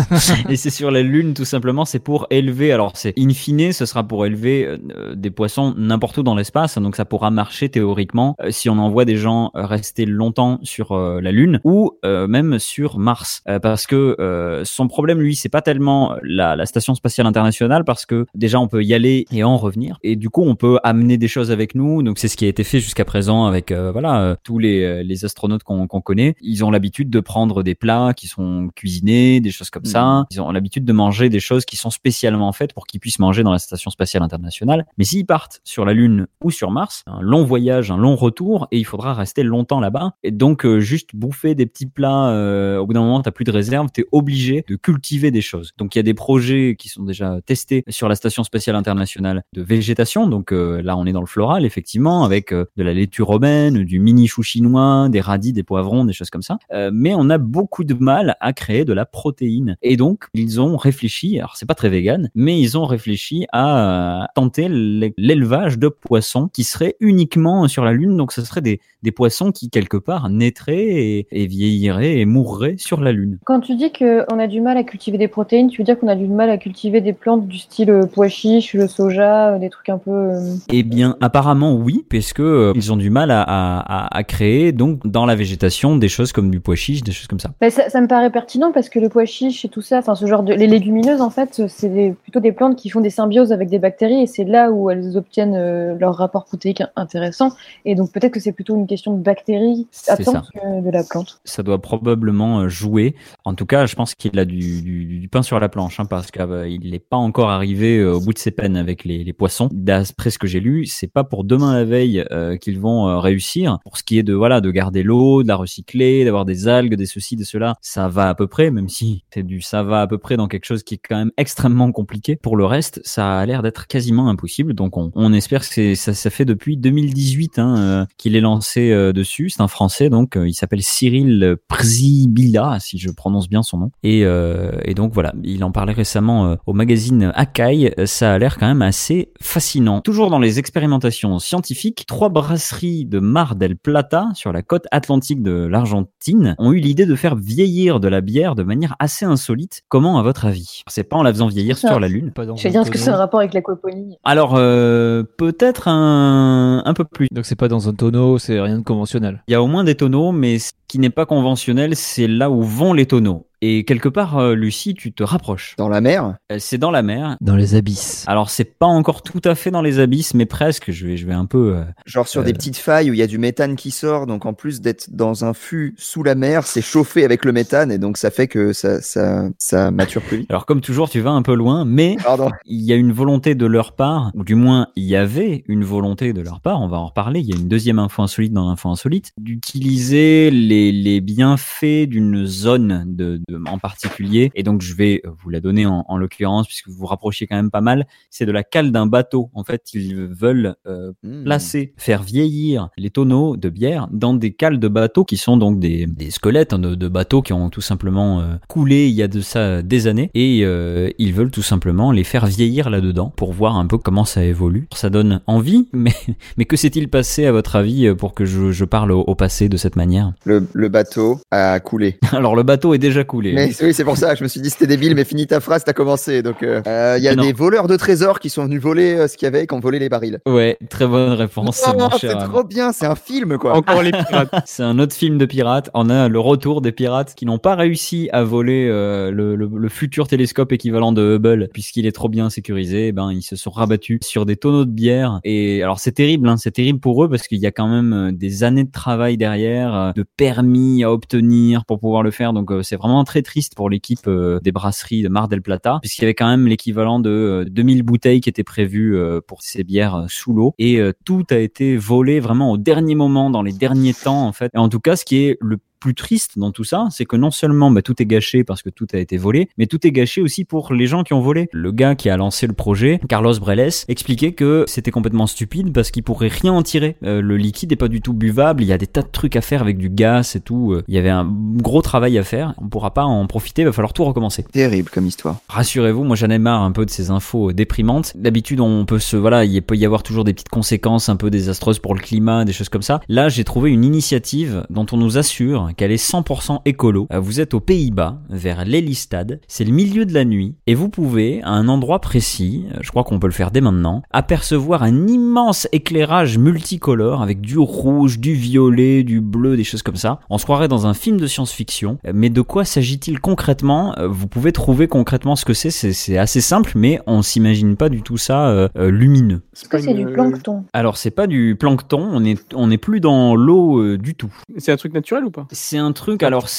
[laughs] et c'est sur la Lune tout simplement, c'est pour élever, alors c'est in fine, ce sera pour élever euh, des poissons n'importe où dans l'espace, donc ça pourra marcher théoriquement euh, si on envoie des gens euh, rester longtemps sur euh, la Lune ou euh, même sur Mars, Euh, parce que euh, son problème lui c'est pas tellement la, la station spatiale internationale, parce que déjà on peut y aller et en revenir, et du coup on peut amener des choses avec nous, donc c'est ce qui a été fait jusqu'à présent avec euh, voilà euh, tous les, euh, les astronautes qu'on connaît, ils ont l'habitude de prendre des plats qui sont cuisinés, des choses comme ça, ils ont l'habitude de manger des choses qui sont spécialement faites pour qu'ils puissent manger dans la station spatiale internationale. Mais s'ils partent sur la Lune ou sur Mars, un long voyage, un long retour, et il faudra rester longtemps là-bas. Et donc, euh, juste bouffer des petits plats, euh, au bout d'un moment, t'as plus de réserve, t'es obligé de cultiver des choses. Donc, il y a des projets qui sont déjà testés sur la station spatiale internationale de végétation. Donc, euh, là, on est dans le floral, effectivement, avec de la laitue romaine, du mini chou chinois, des radis, des poivrons, des choses comme ça. Mais on a beaucoup de mal à créer de la protéine. Et donc, ils ont réfléchi, alors c'est pas très vegan, mais ils ont réfléchi à euh, tenter l'é- l'élevage de poissons qui seraient uniquement sur la Lune. Donc, ce seraient des, des poissons qui, quelque part, naîtraient et, et vieilliraient et mourraient sur la Lune. Quand tu dis qu'on a du mal à cultiver des protéines, tu veux dire qu'on a du mal à cultiver des plantes du style euh, pois chiche, le soja, euh, des trucs un peu. Eh bien, apparemment oui, puisque ils ont du mal à, à, à- à créer donc dans la végétation des choses comme du pois chiche, des choses comme ça. Bah, ça, ça me paraît pertinent parce que le pois chiche et tout ça, enfin ce genre de les légumineuses en fait, c'est plutôt des plantes qui font des symbioses avec des bactéries et c'est là où elles obtiennent euh, leur rapport protéique intéressant. Et donc peut-être que c'est plutôt une question de bactéries ça. que de la plante. Ça doit probablement euh, jouer. En tout cas, je pense qu'il a du, du, du pain sur la planche, hein, parce qu'il n'est pas encore arrivé euh, au bout de ses peines avec les, les poissons. D'après ce que j'ai lu, c'est pas pour demain la veille euh, qu'ils vont euh, réussir. Pour ce qui est de voilà de garder l'eau, de la recycler, d'avoir des algues, des ceci, des cela, ça va à peu près, même si c'est du ça va à peu près dans quelque chose qui est quand même extrêmement compliqué. Pour le reste, ça a l'air d'être quasiment impossible. Donc on, on espère que ça, ça fait depuis 2018 hein, euh, qu'il est lancé euh, dessus. C'est un Français, donc euh, il s'appelle Cyril Przybilla, si je prononce bien son nom. Et, euh, et donc voilà, il en parlait récemment euh, au magazine Akai. Ça a l'air quand même assez fascinant. Toujours dans les expérimentations scientifiques, trois brasseries de Mar del Plata sur la côte atlantique de l'Argentine ont eu l'idée de faire vieillir de la bière de manière assez insolite. Comment à votre avis? C'est pas en la faisant vieillir sur la lune. Je sais bien ce que c'est un rapport avec l'aquaponie? Alors euh, peut-être un, un peu plus. Donc c'est pas dans un tonneau, c'est rien de conventionnel. Il y a au moins des tonneaux, mais ce qui n'est pas conventionnel, c'est là où vont les tonneaux. Et quelque part, euh, Lucie, tu te rapproches. Dans la mer Euh, C'est dans la mer. Dans les abysses. Alors c'est pas encore tout à fait dans les abysses, mais presque. Je vais, je vais un peu. euh, Genre sur Euh. des petites failles où il y a du méthane qui sort, donc en plus d'être dans un fût sous la mer, c'est chauffé avec le méthane et donc ça fait que ça, ça, ça mature plus vite. Alors comme toujours, tu vas un peu loin, mais Pardon. il y a une volonté de leur part, ou du moins il y avait une volonté de leur part, on va en reparler, il y a une deuxième info insolite dans l'info insolite, d'utiliser les, les bienfaits d'une zone de, de- en particulier, et donc je vais vous la donner en, en l'occurrence, puisque vous vous rapprochez quand même pas mal, c'est de la cale d'un bateau. En fait, ils veulent euh, Mmh. placer, faire vieillir les tonneaux de bière dans des cales de bateaux qui sont donc des, des squelettes hein, de, de bateaux qui ont tout simplement euh, coulé il y a de ça des années et euh, ils veulent tout simplement les faire vieillir là-dedans pour voir un peu comment ça évolue. Ça donne envie, [laughs] mais, mais que s'est-il passé à votre avis pour que je, je parle au, au passé de cette manière? Le, le bateau a coulé. [laughs] Alors le bateau est déjà coulé. Les. Mais oui, c'est pour ça je me suis dit c'était débile, mais finis ta phrase, t'as commencé. Donc il euh, y a non. des voleurs de trésors qui sont venus voler euh, ce qu'il y avait, et qui ont volé les barils. Ouais, très bonne réponse. Oh, c'est trop bien, c'est un film quoi. Encore les pirates. [laughs] C'est un autre film de pirates. On a le retour des pirates qui n'ont pas réussi à voler euh, le, le- le futur télescope équivalent de Hubble puisqu'il est trop bien sécurisé. Eh Ben ils se sont rabattus sur des tonneaux de bière. Et alors c'est terrible, hein, c'est terrible pour eux parce qu'il y a quand même euh, des années de travail derrière, euh, de permis à obtenir pour pouvoir le faire. Donc euh, c'est vraiment très triste pour l'équipe euh, des brasseries de Mar del Plata puisqu'il y avait quand même l'équivalent de euh, 2000 bouteilles qui étaient prévues euh, pour ces bières euh, sous l'eau et euh, tout a été volé vraiment au dernier moment dans les derniers temps en fait. Et en tout cas, ce qui est le plus triste dans tout ça, c'est que non seulement bah, tout est gâché parce que tout a été volé, mais tout est gâché aussi pour les gens qui ont volé. Le gars qui a lancé le projet, Carlos Breles, expliquait que c'était complètement stupide parce qu'il pourrait rien en tirer. Euh, le liquide est pas du tout buvable, il y a des tas de trucs à faire avec du gaz et tout. Euh, Il y avait un gros travail à faire. On pourra pas en profiter, il va falloir tout recommencer. Terrible comme histoire. Rassurez-vous, moi j'en ai marre un peu de ces infos déprimantes. D'habitude, on peut se, voilà, il peut y avoir toujours des petites conséquences un peu désastreuses pour le climat, des choses comme ça. Là, j'ai trouvé une initiative dont on nous assure qu'elle est 100% écolo. Euh, Vous êtes aux Pays-Bas, vers l'Elistad. C'est le milieu de la nuit et vous pouvez, à un endroit précis, euh, je crois qu'on peut le faire dès maintenant, apercevoir un immense éclairage multicolore avec du rouge, du violet, du bleu, des choses comme ça. On se croirait dans un film de science-fiction. Euh, Mais de quoi s'agit-il concrètement? Vous pouvez trouver concrètement ce que c'est. C'est assez simple, mais on s'imagine pas du tout ça euh, lumineux. Est-ce que c'est du plancton? Alors c'est pas du plancton. On est on n'est plus dans l'eau euh, du tout. C'est un truc naturel ou pas? C'est un truc. Alors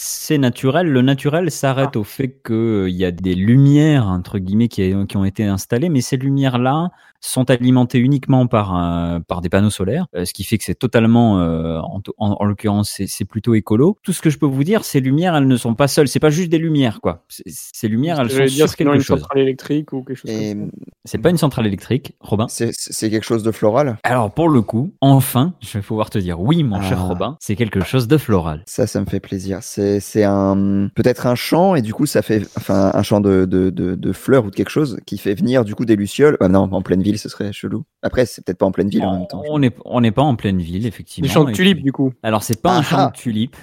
c'est- naturel. Le naturel s'arrête au fait que euh, y a des lumières entre guillemets qui, qui ont été installées, mais ces lumières là sont alimentées uniquement par un- par des panneaux solaires, euh, ce qui fait que c'est totalement euh, en, en- en l'occurrence c'est c'est plutôt écolo. Tout ce que je peux vous dire, ces lumières elles ne sont pas seules. C'est pas juste des lumières quoi. C'est- Ces lumières elles sont dire sur quelque une chose. centrale électrique ou quelque chose Et comme ça. C'est pas une centrale électrique, Robin. c'est c'est quelque chose de floral? Alors pour le coup, enfin, je vais pouvoir te dire oui, mon cher Ah. Robin, c'est quelque chose de floral. Ça, ça me fait plaisir. C'est c'est un peut-être un champ et du coup ça fait enfin un champ de, de, de, de fleurs ou de quelque chose qui fait venir du coup des lucioles. Ah non, en pleine ville ce serait chelou. Après c'est peut-être pas en pleine ville en même temps. On n'est on n'est pas en pleine ville, effectivement. Des champs de tulipes du coup. Alors c'est pas un Ah champ ah. de tulipes.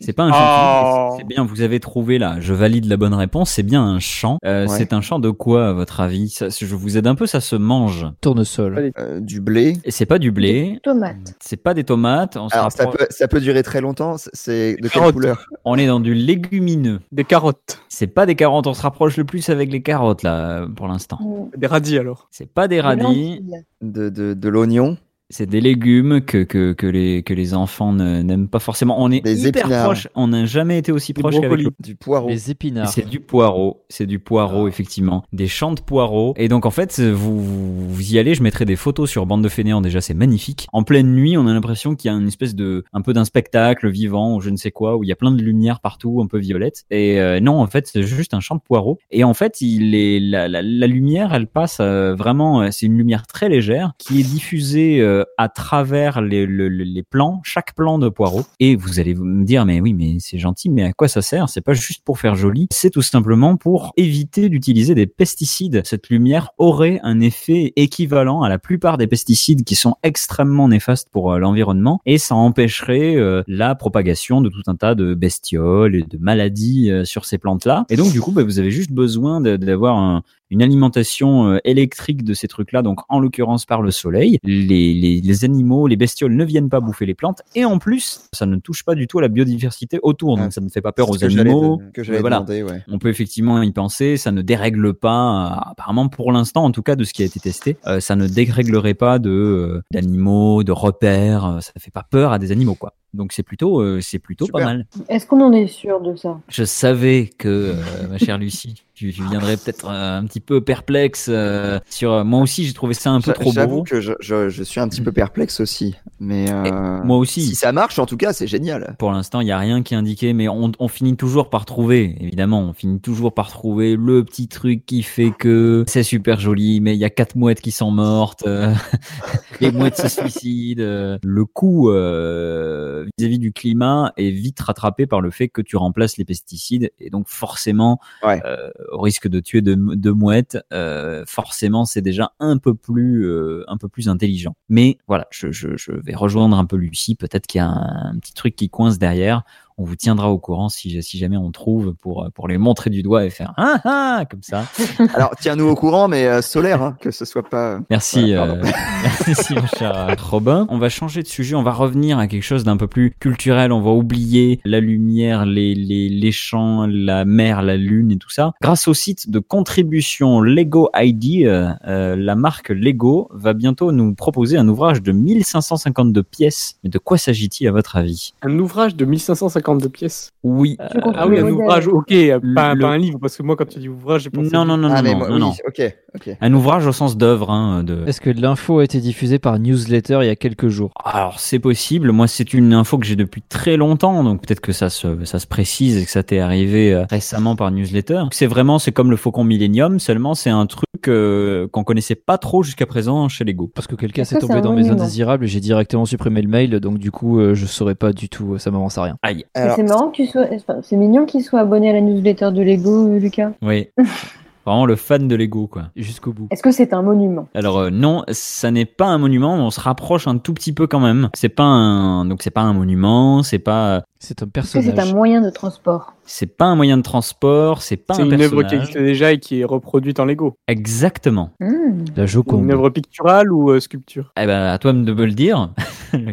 C'est pas un champ Oh. C'est bien, vous avez trouvé là. Je valide la bonne réponse. C'est bien un champ. Euh, Ouais. C'est un champ de quoi, à votre avis? Ça, Je vous aide un peu. Ça se mange. Tournesol. Euh, du blé. Et c'est pas du blé. Tomate. C'est pas des tomates. On, Alors ça peut ça peut durer très longtemps. C'est- de quelle couleur? On est dans du légumineux. Des carottes. C'est pas des carottes. On se rapproche le plus avec les carottes là pour l'instant. Ou Des radis alors. C'est pas des des radis. De de, de l'oignon. C'est des légumes que, que, que, les, que les enfants n'aiment pas forcément. On est Des hyper épinards. proche. On n'a jamais été aussi Des proche qu'avec le Du poireau. Les épinards. C'est du poireau, c'est du poireau effectivement, des champs de poireaux. Et donc en fait, vous, vous, y allez, je mettrai des photos sur bande de fainéants. Déjà, c'est magnifique. En pleine nuit, on a l'impression qu'il y a une espèce de, un peu d'un spectacle vivant ou je ne sais quoi, où il y a plein de lumière partout, un peu violette. Et euh, non, en fait, c'est juste un champ de poireaux. Et en fait, il est la, la, la lumière, elle passe euh, vraiment. euh, C'est une lumière très légère qui est diffusée euh, à travers les, le- le- les plants, chaque plant de poireau. Et vous allez me dire, mais oui, mais c'est gentil, mais à quoi ça sert? C'est pas juste pour faire joli, c'est tout simplement pour éviter d'utiliser des pesticides. Cette lumière aurait un effet équivalent à la plupart des pesticides qui sont extrêmement néfastes pour euh, l'environnement et ça empêcherait euh, la propagation de tout un tas de bestioles et de maladies euh, sur ces plantes-là. Et donc du coup, bah, vous avez juste besoin d'avoir un, une alimentation euh, électrique de ces trucs-là, donc en l'occurrence par le soleil. Les, les, les animaux, les bestioles ne viennent pas bouffer les plantes, et en plus, ça ne touche pas du tout à la biodiversité autour, donc ça ne fait pas peur aux que animaux. que voilà. demander, ouais. On peut effectivement y penser, ça ne dérègle pas, euh, apparemment pour l'instant, en tout cas de ce qui a été testé, euh, ça ne déréglerait pas de euh, d'animaux, de repères, euh, ça fait pas peur à des animaux quoi. Donc c'est plutôt euh, c'est plutôt pas mal. Est-ce qu'on en est sûr de ça? Je savais que euh, ma chère Lucie, tu, tu viendrais peut-être euh, un petit peu perplexe euh, sur. euh, moi aussi, j'ai trouvé ça un peu trop J'avoue beau. que je, je, je suis un petit peu perplexe aussi. Mais euh, moi aussi. Si ça marche, en tout cas, c'est génial. Pour l'instant, il y a rien qui est indiqué, mais on, on finit toujours par trouver, évidemment, on finit toujours par trouver le petit truc qui fait que c'est super joli, mais il y a quatre mouettes qui sont mortes, euh, [laughs] les mouettes se suicident. euh. Le euh, vis-à-vis du climat est vite rattrapé par le fait que tu remplaces les pesticides, et donc forcément, Ouais. euh, au risque de tuer deux, deux mouettes, euh, forcément, c'est déjà un peu plus, euh, un peu plus intelligent. Mais voilà, je, je, je vais rejoindre un peu Lucie. Peut-être qu'il y a un, un petit truc qui coince derrière. On vous tiendra au courant si, si jamais on trouve pour, pour les montrer du doigt et faire ah ah comme ça. [laughs] Alors, tiens-nous au courant, mais euh, solaire, hein, que ce soit pas. Merci, Voilà, euh, [laughs] merci mon cher euh, Robin. On va changer de sujet, on va revenir à quelque chose d'un peu plus culturel. On va oublier la lumière, les, les, les champs, la mer, la lune et tout ça. Grâce au site de contribution Lego ID, euh, euh, la marque Lego va bientôt nous proposer un ouvrage de 1552 pièces. Mais de quoi s'agit-il à votre avis? Un ouvrage de 1552 pièces. Oui. Comprends Ah oui, un ouvrage, ok, pas, Le- pas un livre, parce que moi, quand tu dis ouvrage, j'ai pensé. Non, non, non, ah, non, non, moi, non, oui, non. ok, ok. Un ouvrage au sens d'œuvre. Hein, de... Est-ce que l'info a été diffusée par newsletter il y a quelques jours? Alors c'est possible. Moi c'est une info que j'ai depuis très longtemps, donc peut-être que ça se ça se précise et que ça t'est arrivé euh, récemment par newsletter. C'est vraiment c'est comme le Faucon Millennium, seulement c'est un truc euh, qu'on connaissait pas trop jusqu'à présent chez Lego. Parce que quelqu'un s'est tombé dans mes indésirables et j'ai directement supprimé le mail, donc du coup euh, je saurais pas du tout, ça m'avance à rien. Aïe. Alors, C'est marrant que tu sois. enfin, C'est mignon qu'il soit abonné à la newsletter de Lego, euh, Lucas. Oui. [laughs] Vraiment le fan de Lego quoi. Jusqu'au bout. Est-ce que c'est un monument? Alors euh, non, ça n'est pas un monument, on se rapproche un tout petit peu quand même. C'est pas un donc c'est pas un monument, c'est pas C'est un Est-ce que c'est un personnage. moyen de transport? c'est pas un moyen de transport, c'est pas C'est un une œuvre qui personnage. existe déjà et qui est reproduite en Lego. Exactement. Hmm. La Une Joconde. œuvre picturale ou euh, sculpture? Eh ben à toi de me le dire. [laughs]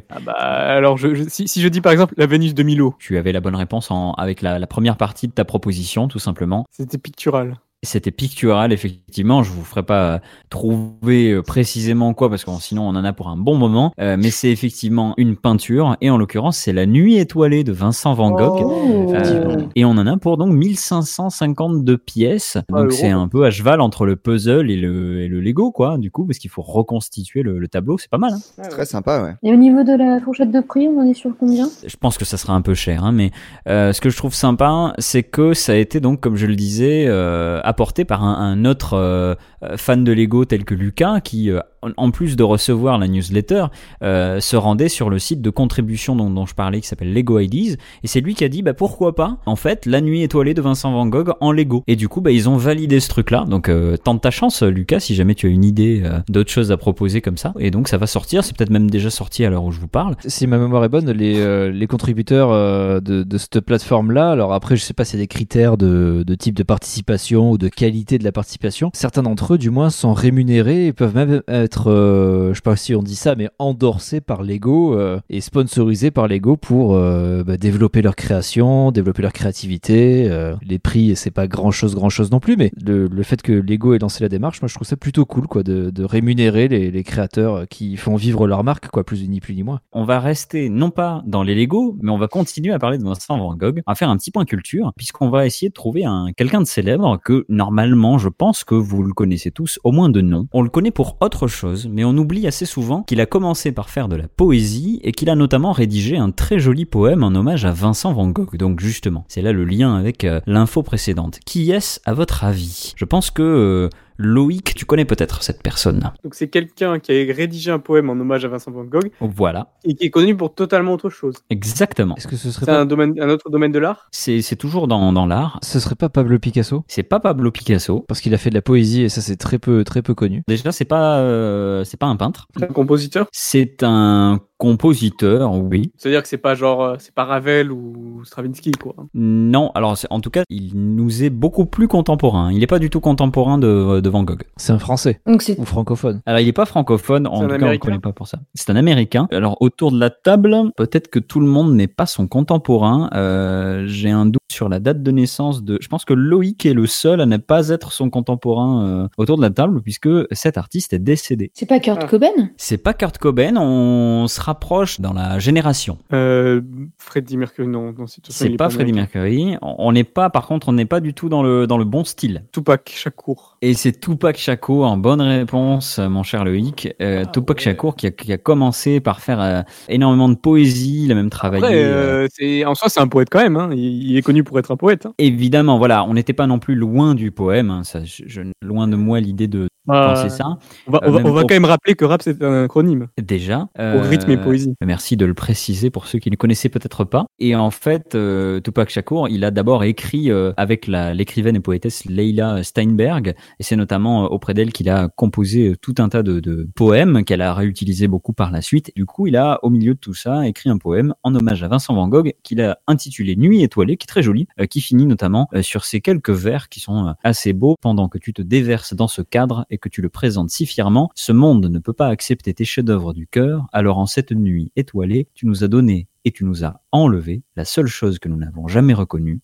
Ah bah, alors, je, je- si, si je dis par exemple la Vénus de Milo, Tu avais la bonne réponse en, avec la, la première partie de ta proposition, tout simplement. c'était pictural. C'était pictural, effectivement. Je vous ferai pas euh, trouver euh, précisément quoi, parce que sinon on en a pour un bon moment. Euh, mais c'est effectivement une peinture, et en l'occurrence c'est la Nuit étoilée de Vincent Van Gogh. Oh. Euh, et on en a pour donc 1552 pièces. Ah, Donc c'est un peu à cheval entre le puzzle et le, et le Lego, quoi, du coup, parce qu'il faut reconstituer le, le tableau. C'est pas mal, hein. très sympa, ouais. Et au niveau de la fourchette de prix, on en est sur combien? Je pense que ça sera un peu cher, hein, mais euh, ce que je trouve sympa, c'est que ça a été donc, comme je le disais, euh, apporté par un, autre euh, euh, fan de Lego tel que Lucas, qui, euh, en- plus de recevoir la newsletter, euh, se rendait sur le site de contribution dont, dont je parlais, qui s'appelle Lego IDs, et c'est lui qui a dit, bah pourquoi pas, en fait, la nuit étoilée de Vincent Van Gogh en Lego. Et du coup, bah ils ont validé ce truc-là. Donc euh, tente ta chance, Lucas, si jamais tu as une idée euh, d'autres choses à proposer comme ça. Et donc ça va sortir, c'est peut-être même déjà sorti à l'heure où je vous parle. Si ma mémoire est bonne, les, euh, les contributeurs euh, de, de cette plateforme-là, alors après, je sais pas a des critères de, de type de participation ou de qualité de la participation. Certains d'entre eux, du moins, sont rémunérés et peuvent même être, euh, je sais pas si on dit ça, mais endorsés par Lego euh, et sponsorisés par Lego pour euh, bah, développer leur création, développer leur créativité. euh, les prix, c'est pas grand-chose, grand-chose non plus, mais le, fait que Lego ait lancé la démarche, moi, je trouve ça plutôt cool, quoi, de, rémunérer les, les créateurs qui font vivre leur marque, quoi, plus ni plus ni moins. on va rester non pas dans les Lego, mais on va continuer à parler de Vincent Van Gogh, à faire un petit point culture, puisqu'on va essayer de trouver un quelqu'un de célèbre que normalement, je pense que vous le connaissez tous, au moins de nom. On le connaît pour autre chose, mais on oublie assez souvent qu'il a commencé par faire de la poésie et qu'il a notamment rédigé un très joli poème en hommage à Vincent Van Gogh. Donc justement, c'est là le lien avec euh, l'info précédente. Qui est-ce à votre avis? Je pense que euh, Loïc, tu connais peut-être cette personne. Donc c'est quelqu'un qui a rédigé un poème en hommage à Vincent Van Gogh Voilà, et qui est connu pour totalement autre chose. exactement. Est-ce que ce serait C'est pas, un, domaine, un autre domaine de l'art? C'est c'est toujours dans, dans l'art. ce serait pas Pablo Picasso? C'est pas Pablo Picasso. parce qu'il a fait de la poésie et ça c'est très peu très peu connu. Déjà, c'est pas euh, c'est pas un peintre. C'est un compositeur? C'est un compositeur, oui. C'est-à-dire que c'est pas genre, euh, c'est pas Ravel ou Stravinsky, quoi. Non, alors en tout cas, il nous est beaucoup plus contemporain. Il n'est pas du tout contemporain de, de Van Gogh. C'est un français Donc c'est ou francophone. Alors, il n'est pas francophone, en tout cas, on ne connaît pas pour ça. C'est un américain. Alors, autour de la table, peut-être que tout le monde n'est pas son contemporain. Euh, J'ai un doute sur la date de naissance de. Je pense que Loïc est le seul à ne pas être son contemporain euh, autour de la table, puisque cet artiste est décédé. c'est pas Kurt Ah. Cobain? C'est pas Kurt Cobain, on se rapproche dans la génération. Euh, Freddie Mercury, non. non c'est est pas Freddie. Mercury. On n'est pas, par contre, on n'est pas du tout dans le, dans le bon style. Tupac Shakur. Et c'est Tupac Shakur, en bonne réponse, mon cher Loïc. Euh, Ah, Tupac ouais. Shakur qui a, qui a commencé par faire euh, énormément de poésie, il a même travaillé. Après, euh, euh, c'est- en soi, c'est un poète quand même. Hein. Il, il est connu pour être un poète. hein. Évidemment, voilà, on n'était pas non plus loin du poème. hein, ça, je- je- loin de moi l'idée de Ça. On va, Euh, on va, on va quand même rappeler que rap c'est un acronyme. Déjà. Au rythme et poésie. Merci de le préciser pour ceux qui ne connaissaient peut-être pas. Et en fait, euh, Tupac Shakur, il a d'abord écrit euh, avec l'écrivaine et poétesse Leila Steinberg, et c'est notamment euh, auprès d'elle qu'il a composé euh, tout un tas de, de poèmes qu'elle a réutilisés beaucoup par la suite. Du coup, il a, au milieu de tout ça, écrit un poème en hommage à Vincent Van Gogh qu'il a intitulé Nuit étoilée, qui est très joli, euh, qui finit notamment euh, sur ces quelques vers qui sont euh, assez beaux pendant que tu te déverses dans ce cadre et que tu le présentes si fièrement. Ce monde ne peut pas accepter tes chefs-d'œuvre du cœur, alors en cette nuit étoilée, tu nous as donné et tu nous as enlevé la seule chose que nous n'avons jamais reconnue,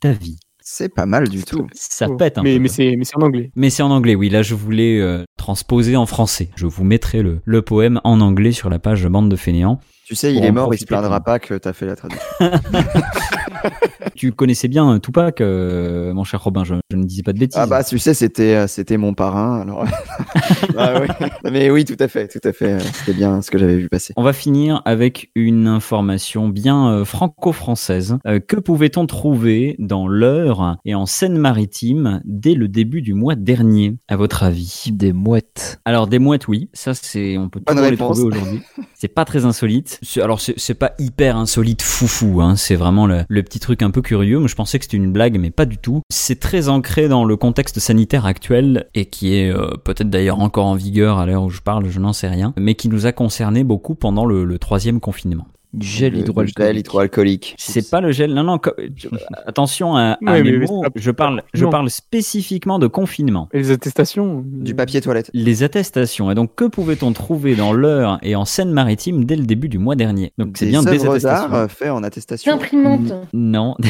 ta vie. C'est pas mal du tout. Ça Oh. pète un mais, peu. mais c'est mais c'est en anglais. Mais c'est en anglais, oui. Là, je voulais euh, transposer en français. Je vous mettrai le, le poème en anglais sur la page Bande de fainéants. Tu sais, il est mort, il se plaindra pas que t'as fait la traduction. [laughs] [laughs] Tu connaissais bien euh, Tupac, euh, mon cher Robin, je, je ne disais pas de bêtises. Ah bah, tu sais, c'était euh, c'était mon parrain. Alors... [laughs] ah, oui. Mais oui, tout à fait, tout à fait. C'était bien ce que j'avais vu passer. On va finir avec une information bien euh, franco-française. Euh, que pouvait-on trouver dans l'Eure et en Seine-Maritime dès le début du mois dernier, à votre avis? Des mouettes. Alors des mouettes, oui, ça c'est, on peut Bonne toujours les réponse. trouver aujourd'hui. C'est pas très insolite. Alors c'est pas hyper insolite foufou, hein. C'est vraiment le, petit truc un peu curieux. Moi je pensais que c'était une blague, mais pas du tout. C'est très ancré dans le contexte sanitaire actuel et qui est euh, peut-être d'ailleurs encore en vigueur à l'heure où je parle, je n'en sais rien, mais qui nous a concerné beaucoup pendant le troisième confinement. Gel hydroalcoolique. gel hydroalcoolique. C'est pas le gel. Non, non. [laughs] Attention à, à Ouais, mots. Je parle, je parle spécifiquement de confinement. Et les attestations. Du papier toilette. Les attestations. Et donc, que pouvait-on trouver dans l'Eure et en Seine-Maritime dès le début du mois dernier? Donc, c'est bien des attestations. d'art euh, faites en attestation. L'imprimante. Non. [laughs]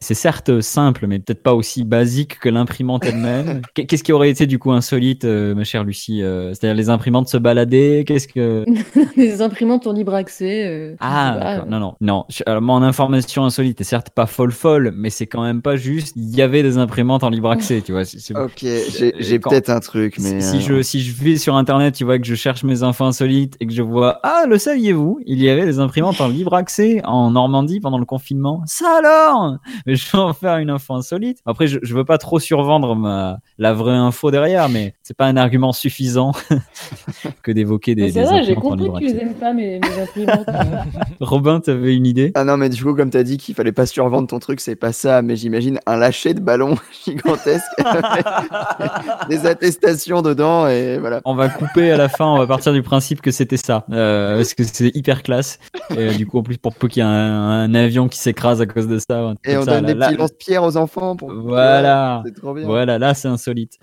C'est certes simple, mais peut-être pas aussi basique que l'imprimante elle-même. [laughs] Qu'est- Qu'est-ce qui aurait été du coup insolite, euh, ma chère Lucie Euh, C'est-à-dire les imprimantes se balader Qu'est-ce que [laughs] Les imprimantes en libre accès. euh, Ah, non, non, non. Alors, mon information insolite est certes pas folle folle, mais c'est quand même pas juste. Il y avait des imprimantes en libre accès, tu vois. Ok, j'ai Quand- peut-être un truc, mais. si, si je, si je vais sur internet, tu vois que je cherche mes infos insolites et que je vois Ah, le saviez-vous Il y avait des imprimantes en libre accès en Normandie pendant le confinement? Ça alors? Mais je vais en faire une info insolite. Après, je, je veux pas trop survendre ma, la vraie info derrière, mais c'est pas un argument suffisant [laughs] que d'évoquer des, c'est vrai, j'ai compris que tu les aimes pas, mes, mes imprimantes. Robin, t'avais une idée? Ah non, mais du coup, comme t'as dit qu'il fallait pas survendre ton truc, c'est pas ça, mais j'imagine un lâcher de ballon [laughs] gigantesque des attestations dedans et voilà. On va couper à la fin, on va partir du principe que c'était ça, euh, parce que c'est hyper classe. Et euh, du coup, en plus, pour peu qu'il y ait un, un avion qui s'écrase à cause de ça. Et on ça, donne là- des là- petits lance-pierres aux enfants pour. Voilà. C'est trop bien. Voilà, là c'est insolite.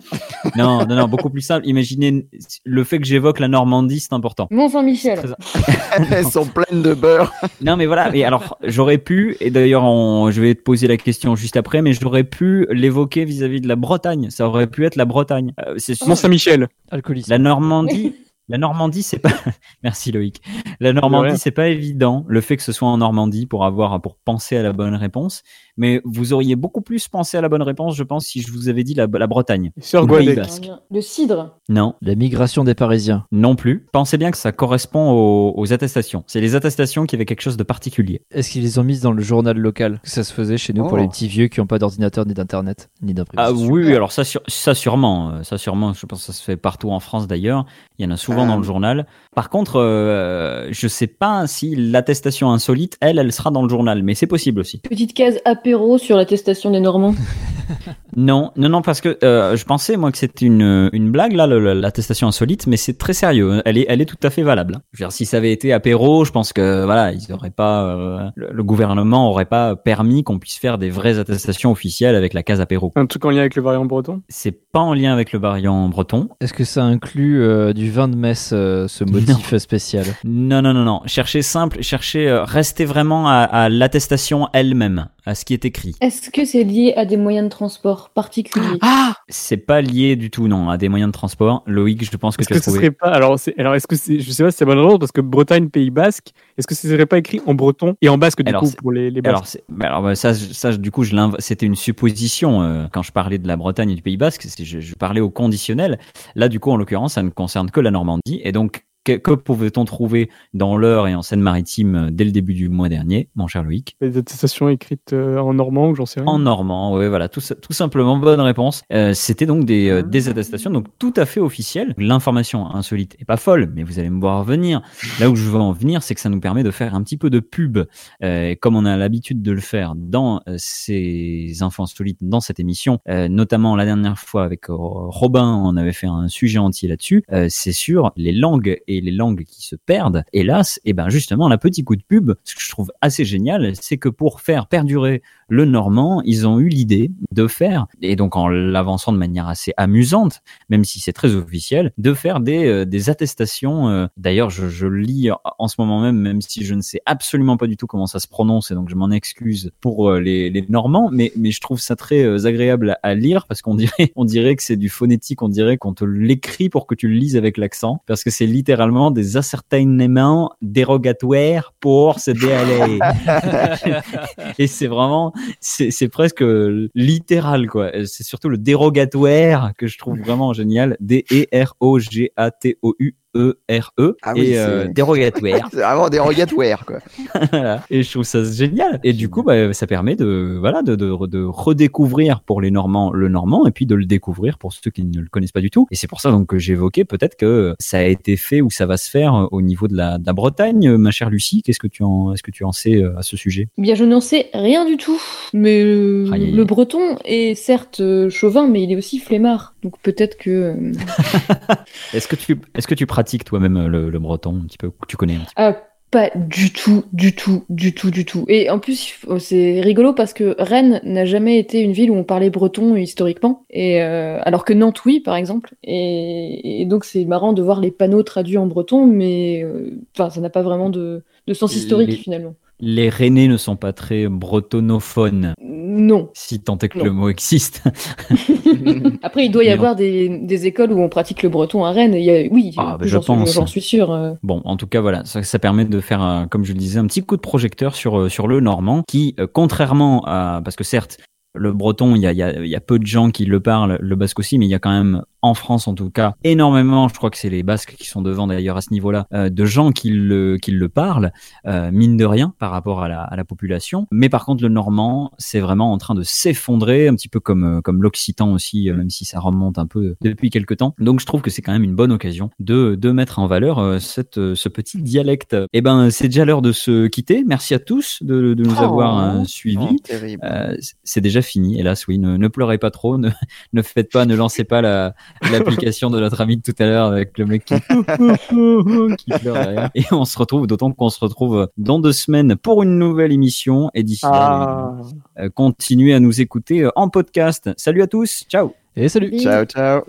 non, non, non, beaucoup plus simple. Imaginez le fait que j'évoque la Normandie, c'est important. Mont-Saint-Michel. [laughs] Elles sont pleines de beurre. Non, mais voilà. Et alors, j'aurais pu, et d'ailleurs, on- je vais te poser la question juste après, mais j'aurais pu l'évoquer vis-à-vis de la Bretagne. Ça aurait pu être la Bretagne. Euh, c'est sûr- Mont-Saint-Michel. Alcoolisme. La Normandie. La Normandie, c'est pas. [laughs] Merci Loïc. La Normandie, c'est pas évident. Le fait que ce soit en Normandie pour avoir, pour penser à la bonne réponse. Mais vous auriez beaucoup plus pensé à la bonne réponse, je pense, si je vous avais dit la, la Bretagne. Sur le Pays Guadec. Basque. Le cidre. Non. La migration des Parisiens. Non plus. Pensez bien que ça correspond aux, aux attestations. C'est les attestations qui avaient quelque chose de particulier. Est-ce qu'ils les ont mises dans le journal local? Que ça se faisait chez nous pour Oh. les petits vieux qui n'ont pas d'ordinateur ni d'internet ni d'imprimante. Ah oui, alors ça, sur- ça sûrement, euh, ça sûrement. Je pense que ça se fait partout en France d'ailleurs. Il y en a souvent dans le journal. Par contre, euh, je sais pas si l'attestation insolite, elle, elle sera dans le journal, mais c'est possible aussi. Petite case apéro sur l'attestation des Normands. [laughs] Non, non, non, parce que euh, je pensais moi que c'était une, une blague là, l'attestation insolite, mais c'est très sérieux. Elle est, elle est tout à fait valable. Je veux dire, si ça avait été apéro, je pense que voilà, ils auraient pas, euh, le, le gouvernement aurait pas permis qu'on puisse faire des vraies attestations officielles avec la case apéro. Un truc en lien avec le variant breton? C'est pas en lien avec le variant breton. Est-ce que ça inclut euh, du vin de messe, euh, ce motif spécial Non, non, non, non. Cherchez simple, cherchez, euh, restez vraiment à, à l'attestation elle-même, à ce qui est écrit. Est-ce que c'est lié à des moyens de transport particuliers? Ah C'est pas lié du tout, non, à des moyens de transport. Loïc, je pense que tu as que ce serait pas alors c'est alors est-ce que c'est je sais pas si c'est bonne parce que Bretagne Pays Basque est-ce que ce serait pas écrit en breton et en basque du Alors, coup pour les les basques? Alors, alors ça, ça, du coup, je c'était une supposition euh, quand je parlais de la Bretagne et du Pays Basque. Je, je parlais au conditionnel. Là, du coup, en l'occurrence, ça ne concerne que la Normandie. Et donc, que, que pouvait-on trouver dans l'heure et en Seine-Maritime euh, dès le début du mois dernier, mon cher Loïc? Les attestations écrites euh, en normand, ou j'en sais rien. En normand, oui, voilà, tout, simplement, bonne réponse. Euh, C'était donc des, euh, des attestations, donc tout à fait officielles. L'information insolite est pas folle, mais vous allez me voir venir. Là où je veux en venir, c'est que ça nous permet de faire un petit peu de pub, euh, comme on a l'habitude de le faire dans euh, ces infos insolites, dans cette émission, euh, notamment la dernière fois avec euh, Robin, on avait fait un sujet entier là-dessus. Euh, c'est sur les langues et les langues qui se perdent. Hélas, et ben justement, un petit coup de pub, ce que je trouve assez génial, c'est que pour faire perdurer le normand, ils ont eu l'idée de faire, et donc en l'avançant de manière assez amusante, même si c'est très officiel, de faire des, euh, des attestations. euh, D'ailleurs, je, je lis en ce moment même, même si je ne sais absolument pas du tout comment ça se prononce, et donc je m'en excuse pour euh, les, les Normands, mais, mais je trouve ça très euh, agréable à, à lire parce qu'on dirait, [laughs] on dirait que c'est du phonétique, on dirait qu'on te l'écrit pour que tu le lises avec l'accent, parce que c'est littéralement des ascertainements dérogatoires pour se déhaler. [laughs] [laughs] et c'est vraiment, c'est presque littéral, quoi. C'est surtout le dérogatoire que je trouve vraiment génial. D-E-R-O-G-A-T-O-U. E-R-E Ah oui, et euh, [laughs] dérogatoire. C'est vraiment dérogatoire, quoi. [laughs] Et je trouve ça génial. Et du coup, bah, ça permet de, voilà, de, de, de redécouvrir pour les Normands le normand et puis de le découvrir pour ceux qui ne le connaissent pas du tout. Et c'est pour ça donc que j'évoquais peut-être que ça a été fait ou ça va se faire au niveau de la, de la Bretagne. Ma chère Lucie, qu'est-ce que tu en, est-ce que tu en sais euh, à ce sujet? Eh Bien, je n'en sais rien du tout. Mais euh, le breton est certes euh, chauvin, mais il est aussi flemmard. Donc peut-être que. [laughs] euh, [laughs] Est-ce que tu, est-ce que tu pratiques toi-même euh, le, le breton un petit peu Tu connais un petit peu? Ah, pas du tout, du tout, du tout, du tout. Et en plus, faut- c'est rigolo parce que Rennes n'a jamais été une ville où on parlait breton historiquement. Et euh, alors que Nantes, oui, par exemple. Et, et donc c'est marrant de voir les panneaux traduits en breton, mais euh, enfin, ça n'a pas vraiment de, de sens historique Les- finalement. Les Rennais ne sont pas très bretonophones, Non. si tant est que Non. le mot existe. [laughs] Après, il doit y Mais avoir des, des écoles où on pratique le breton à Rennes. Il y a, oui, Ah, bah, j'en je suis- pense. j'en suis sûr. euh. Bon, en tout cas, voilà, ça, ça permet de faire, euh, comme je le disais, un petit coup de projecteur sur, euh, sur le normand, qui, contrairement à, parce que certes, le breton, il y a, il y, a, il y a peu de gens qui le parlent, le basque aussi, mais il y a quand même, en France en tout cas, énormément, je crois que c'est les basques qui sont devant d'ailleurs à ce niveau-là, euh, de gens qui le, qui le parlent, euh, mine de rien, par rapport à la, à la population. Mais par contre, le normand, c'est vraiment en train de s'effondrer, un petit peu comme, euh, comme l'occitan aussi, même si ça remonte un peu depuis quelques temps. Donc je trouve que c'est quand même une bonne occasion de, de mettre en valeur euh, cette, ce petit dialecte. Eh ben, c'est déjà l'heure de se quitter. Merci à tous de, de nous Oh. avoir suivis. Oh, c'est déjà fini, hélas, oui. Ne, ne pleurez pas trop, ne, [laughs] ne faites pas, ne lancez pas la, l'application de notre ami de tout à l'heure avec le mec qui, [laughs] qui pleure derrière. Et on se retrouve, d'autant qu'on se retrouve dans deux semaines pour une nouvelle émission. Et d'ici là, Ah. euh, continuez à nous écouter euh, en podcast. Salut à tous, ciao Et salut. Ciao, ciao.